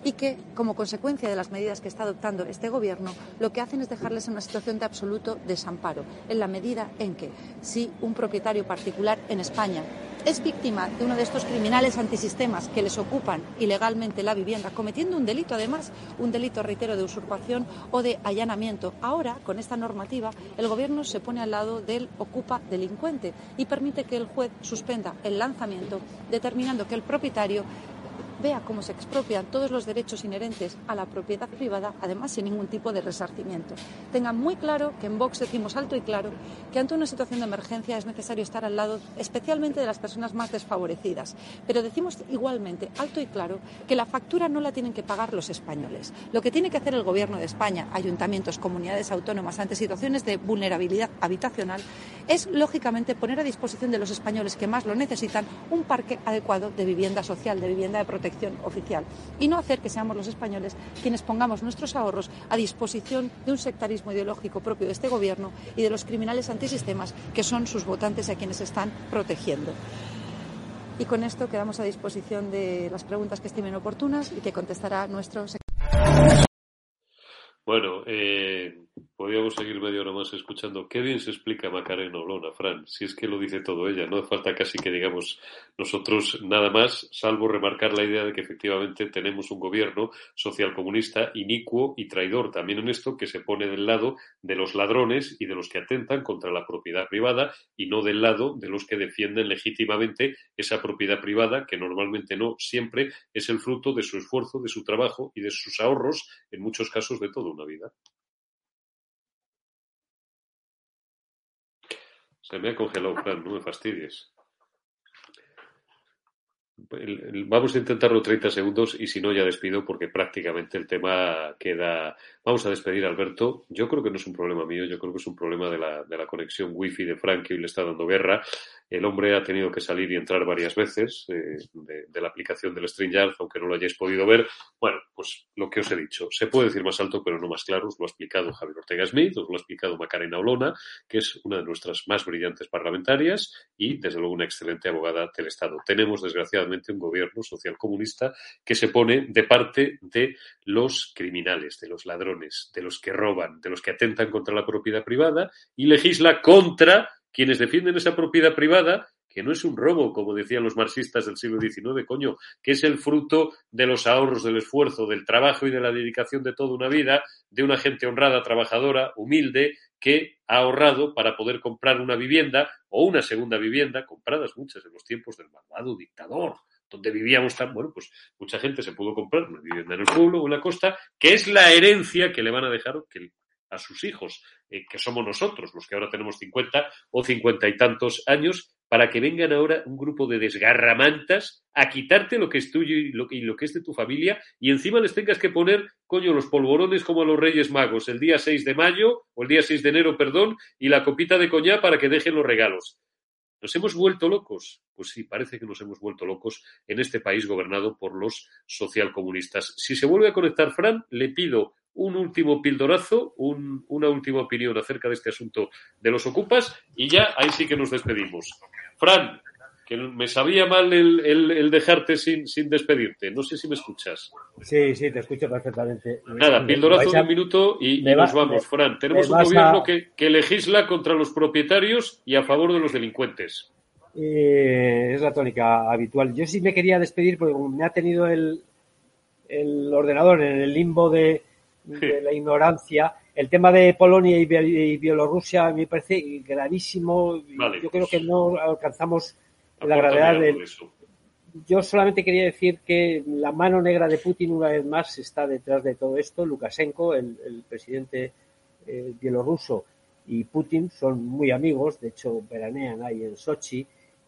Y que, como consecuencia de las medidas que está adoptando este Gobierno, lo que hacen es dejarles en una situación de absoluto desamparo, en la medida en que si un propietario particular en España es víctima de uno de estos criminales antisistemas que les ocupan ilegalmente la vivienda, cometiendo un delito, además, un delito, reitero, de usurpación o de allanamiento. Ahora, con esta normativa, el Gobierno se pone al lado del ocupa delincuente y permite que el juez suspenda el lanzamiento, determinando que el propietario vea cómo se expropian todos los derechos inherentes a la propiedad privada, además sin ningún tipo de resarcimiento. Tengan muy claro que en Vox decimos alto y claro que ante una situación de emergencia es necesario estar al lado especialmente de las personas más desfavorecidas, pero decimos igualmente alto y claro que la factura no la tienen que pagar los españoles. Lo que tiene que hacer el Gobierno de España, ayuntamientos, comunidades autónomas ante situaciones de vulnerabilidad habitacional es, lógicamente, poner a disposición de los españoles que más lo necesitan un parque adecuado de vivienda social, de vivienda de protección oficial y no hacer que seamos los españoles quienes pongamos nuestros ahorros a disposición de un sectarismo ideológico propio de este Gobierno y de los criminales antisistemas que son sus votantes a quienes están protegiendo. Y con esto quedamos a disposición de las preguntas que estimen oportunas y que contestará nuestro secretario. Bueno, eh, podríamos seguir media hora más escuchando. Qué bien se explica Macarena Olona, Fran, si es que lo dice todo ella. No hace falta casi que digamos nosotros nada más, salvo remarcar la idea de que efectivamente tenemos un gobierno socialcomunista inicuo y traidor también en esto, que se pone del lado de los ladrones y de los que atentan contra la propiedad privada y no del lado de los que defienden legítimamente esa propiedad privada, que normalmente no siempre es el fruto de su esfuerzo, de su trabajo y de sus ahorros, en muchos casos de toda una vida. Se me ha congelado, Fran, no me fastidies. vamos a intentarlo 30 segundos y si no ya despido porque prácticamente el tema queda... Vamos a despedir a Alberto. Yo creo que no es un problema mío, yo creo que es un problema de la, de la conexión wifi de Frank que hoy le está dando guerra. El hombre ha tenido que salir y entrar varias veces eh, de, de la aplicación del StreamYard, aunque no lo hayáis podido ver. Bueno, pues lo que os he dicho. Se puede decir más alto, pero no más claro. Os lo ha explicado Javier Ortega Smith, os lo ha explicado Macarena Olona, que es una de nuestras más brillantes parlamentarias y, desde luego, una excelente abogada del Estado. Tenemos, desgraciadamente, un gobierno social comunista que se pone de parte de los criminales, de los ladrones, de los que roban, de los que atentan contra la propiedad privada y legisla contra quienes defienden esa propiedad privada que no es un robo, como decían los marxistas del siglo XIX, coño, que es el fruto de los ahorros, del esfuerzo, del trabajo y de la dedicación de toda una vida de una gente honrada, trabajadora, humilde, que ha ahorrado para poder comprar una vivienda o una segunda vivienda, compradas muchas en los tiempos del malvado dictador, donde vivíamos tan, bueno, pues mucha gente se pudo comprar una vivienda en el pueblo o en la costa, que es la herencia que le van a dejar a sus hijos, eh, que somos nosotros, los que ahora tenemos 50 o 50 y tantos años, para que vengan ahora un grupo de desgarramantas a quitarte lo que es tuyo y lo que, es de tu familia y encima les tengas que poner, coño, los polvorones como a los Reyes Magos el día 6 de mayo o el día 6 de enero, perdón, y la copita de coñá para que dejen los regalos. ¿Nos hemos vuelto locos? Pues sí, parece que nos hemos vuelto locos en este país gobernado por los socialcomunistas. Si se vuelve a conectar Fran, le pido un último pildorazo, un- una última opinión acerca de este asunto de los ocupas y ya ahí sí que nos despedimos. Fran, que me sabía mal el, el- el dejarte sin, sin despedirte. No sé si me escuchas. Sí, sí, te escucho perfectamente. Nada, pildorazo de un minuto y, y me va- nos vamos, me- Fran. Tenemos un gobierno a- que, que legisla contra los propietarios y a favor de los delincuentes. Eh, es la tónica habitual. Yo sí me quería despedir porque me ha tenido el, el ordenador en el limbo de, de la ignorancia. El tema de Polonia y, Biel- y Bielorrusia me parece gravísimo. Vale, Yo creo que no alcanzamos la gravedad del, eso. yo solamente quería decir que la mano negra de Putin una vez más está detrás de todo esto. Lukashenko, el, el presidente eh, bielorruso, y Putin son muy amigos. De hecho, veranean ahí en Sochi.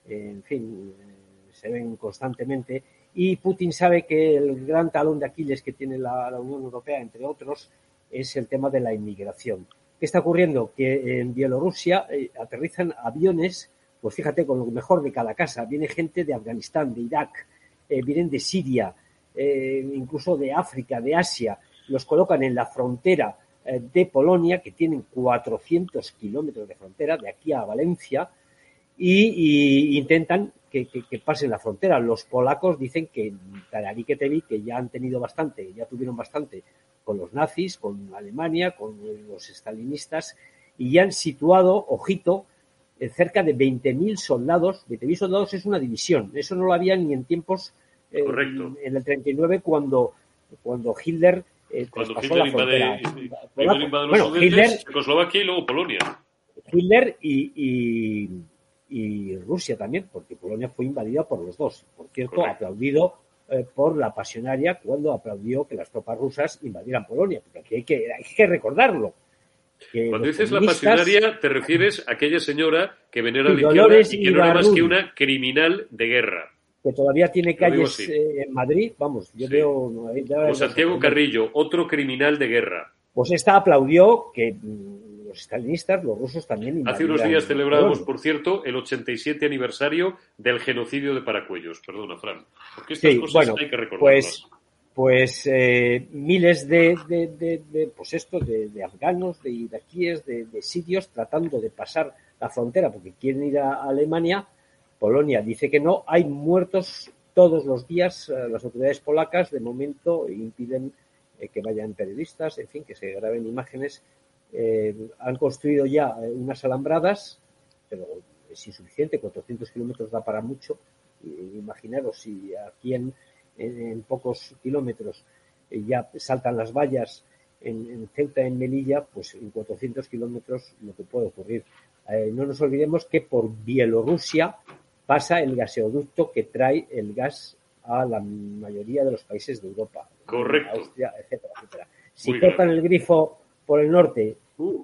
eh, en fin, eh, se ven constantemente. Y Putin sabe que el gran talón de Aquiles que tiene la, Unión Europea, entre otros, es el tema de la inmigración. ¿Qué está ocurriendo? Que en Bielorrusia eh, aterrizan aviones, pues fíjate, con lo mejor de cada casa. Viene gente de Afganistán, de Irak, eh, vienen de Siria, eh, incluso de África, de Asia. Los colocan en la frontera de Polonia, que tienen 400 kilómetros de frontera, de aquí a Valencia, y, y intentan que, que- que pasen la frontera. Los polacos dicen que que te vi, que ya han tenido bastante, ya tuvieron bastante con los nazis, con Alemania, con los estalinistas, y ya han situado, ojito, eh, cerca de 20.000 soldados. 20.000 soldados es una división. Eso no lo había ni en tiempos, eh, Correcto. en el 39, cuando, cuando Hitler eh, Cuando Hitler la invade, frontera. primero invade los Bueno, Hitler, Checoslovaquia y luego Polonia. Hitler y, y, y Rusia también, porque Polonia fue invadida por los dos. Por cierto, Correcto. aplaudido eh, por la pasionaria cuando aplaudió que las tropas rusas invadieran Polonia, porque aquí hay que, hay que recordarlo. que Cuando dices la pasionaria, te refieres a aquella señora que venera a Sí, la izquierda y que no era más que una criminal de guerra. que todavía tiene calles eh, en Madrid, vamos, yo veo... no, ahí ya- Como Santiago Carrillo, otro criminal de guerra. Pues esta aplaudió que mm, los estalinistas, los rusos también Hace unos días celebrábamos, Polonia. por cierto, el 87 aniversario del genocidio de Paracuellos. Perdona, Fran. Porque estas Sí, cosas bueno, hay que recordarlas. pues, pues eh, miles de, de, de- de, pues esto, de, afganos, de iraquíes, de, de sirios tratando de pasar la frontera porque quieren ir a Alemania. Polonia dice que no. Hay muertos todos los días. Eh, Las autoridades polacas de momento impiden eh, que vayan periodistas, en fin, que se graben imágenes. Eh, han construido ya eh, unas alambradas, pero es insuficiente. 400 kilómetros da para mucho. Imaginaros si aquí en, en, en pocos kilómetros eh, ya saltan las vallas en, en Ceuta, en Melilla, pues en 400 kilómetros lo que puede ocurrir. Eh, no nos olvidemos que por Bielorrusia pasa el gaseoducto que trae el gas a la mayoría de los países de Europa. Correcto. Austria, etcétera, etcétera. Si cortan el grifo por el norte,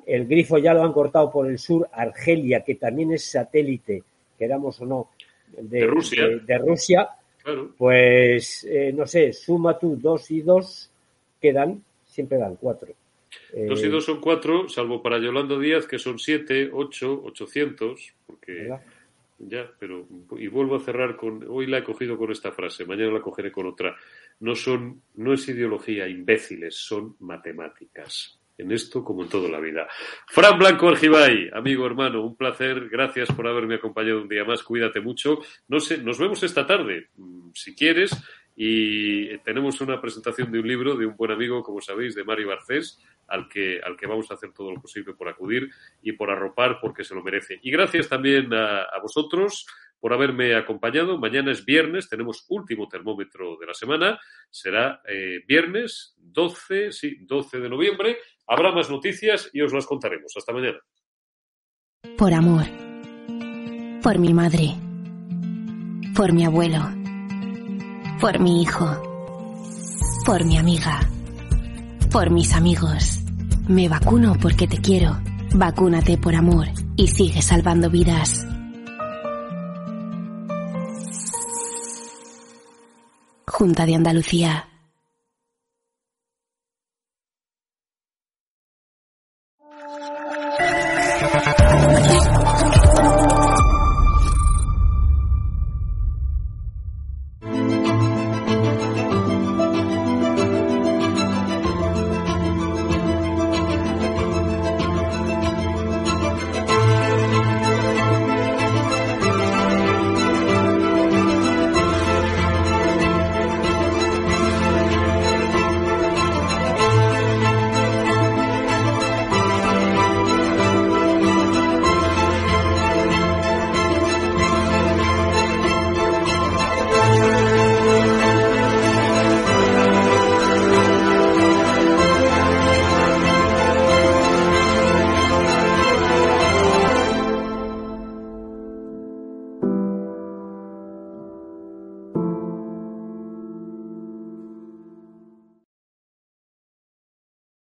el grifo ya lo han cortado por el sur, Argelia, que también es satélite, queramos o no, de, De Rusia. de- de Rusia, Pues, eh, no sé, suma tú dos y dos, quedan, siempre dan cuatro. Dos y Eh, dos son cuatro, salvo para Yolando Díaz, que son siete, ocho, ochocientos, porque ya, pero y vuelvo a cerrar con, hoy la he cogido con esta frase, mañana la cogeré con otra. No son, no es ideología, imbéciles, son matemáticas. En esto como en toda la vida. Fran Blanco Argibay, amigo hermano, un placer, gracias por haberme acompañado un día más, cuídate mucho. No sé, nos vemos esta tarde, mm, si quieres, y tenemos una presentación de un libro de un buen amigo, como sabéis, de Mario Barcés, al que, al que vamos a hacer todo lo posible por acudir y por arropar porque se lo merece. Y gracias también a, vosotros por haberme acompañado. Mañana es viernes, tenemos último termómetro de la semana. Será eh, viernes 12, sí, 12 de noviembre. Habrá más noticias y os las contaremos. Hasta mañana. Por amor. Por mi madre. Por mi abuelo. Por mi hijo. Por mi amiga. Por mis amigos. Me vacuno porque te quiero. Vacúnate por amor y sigue salvando vidas. Junta de Andalucía.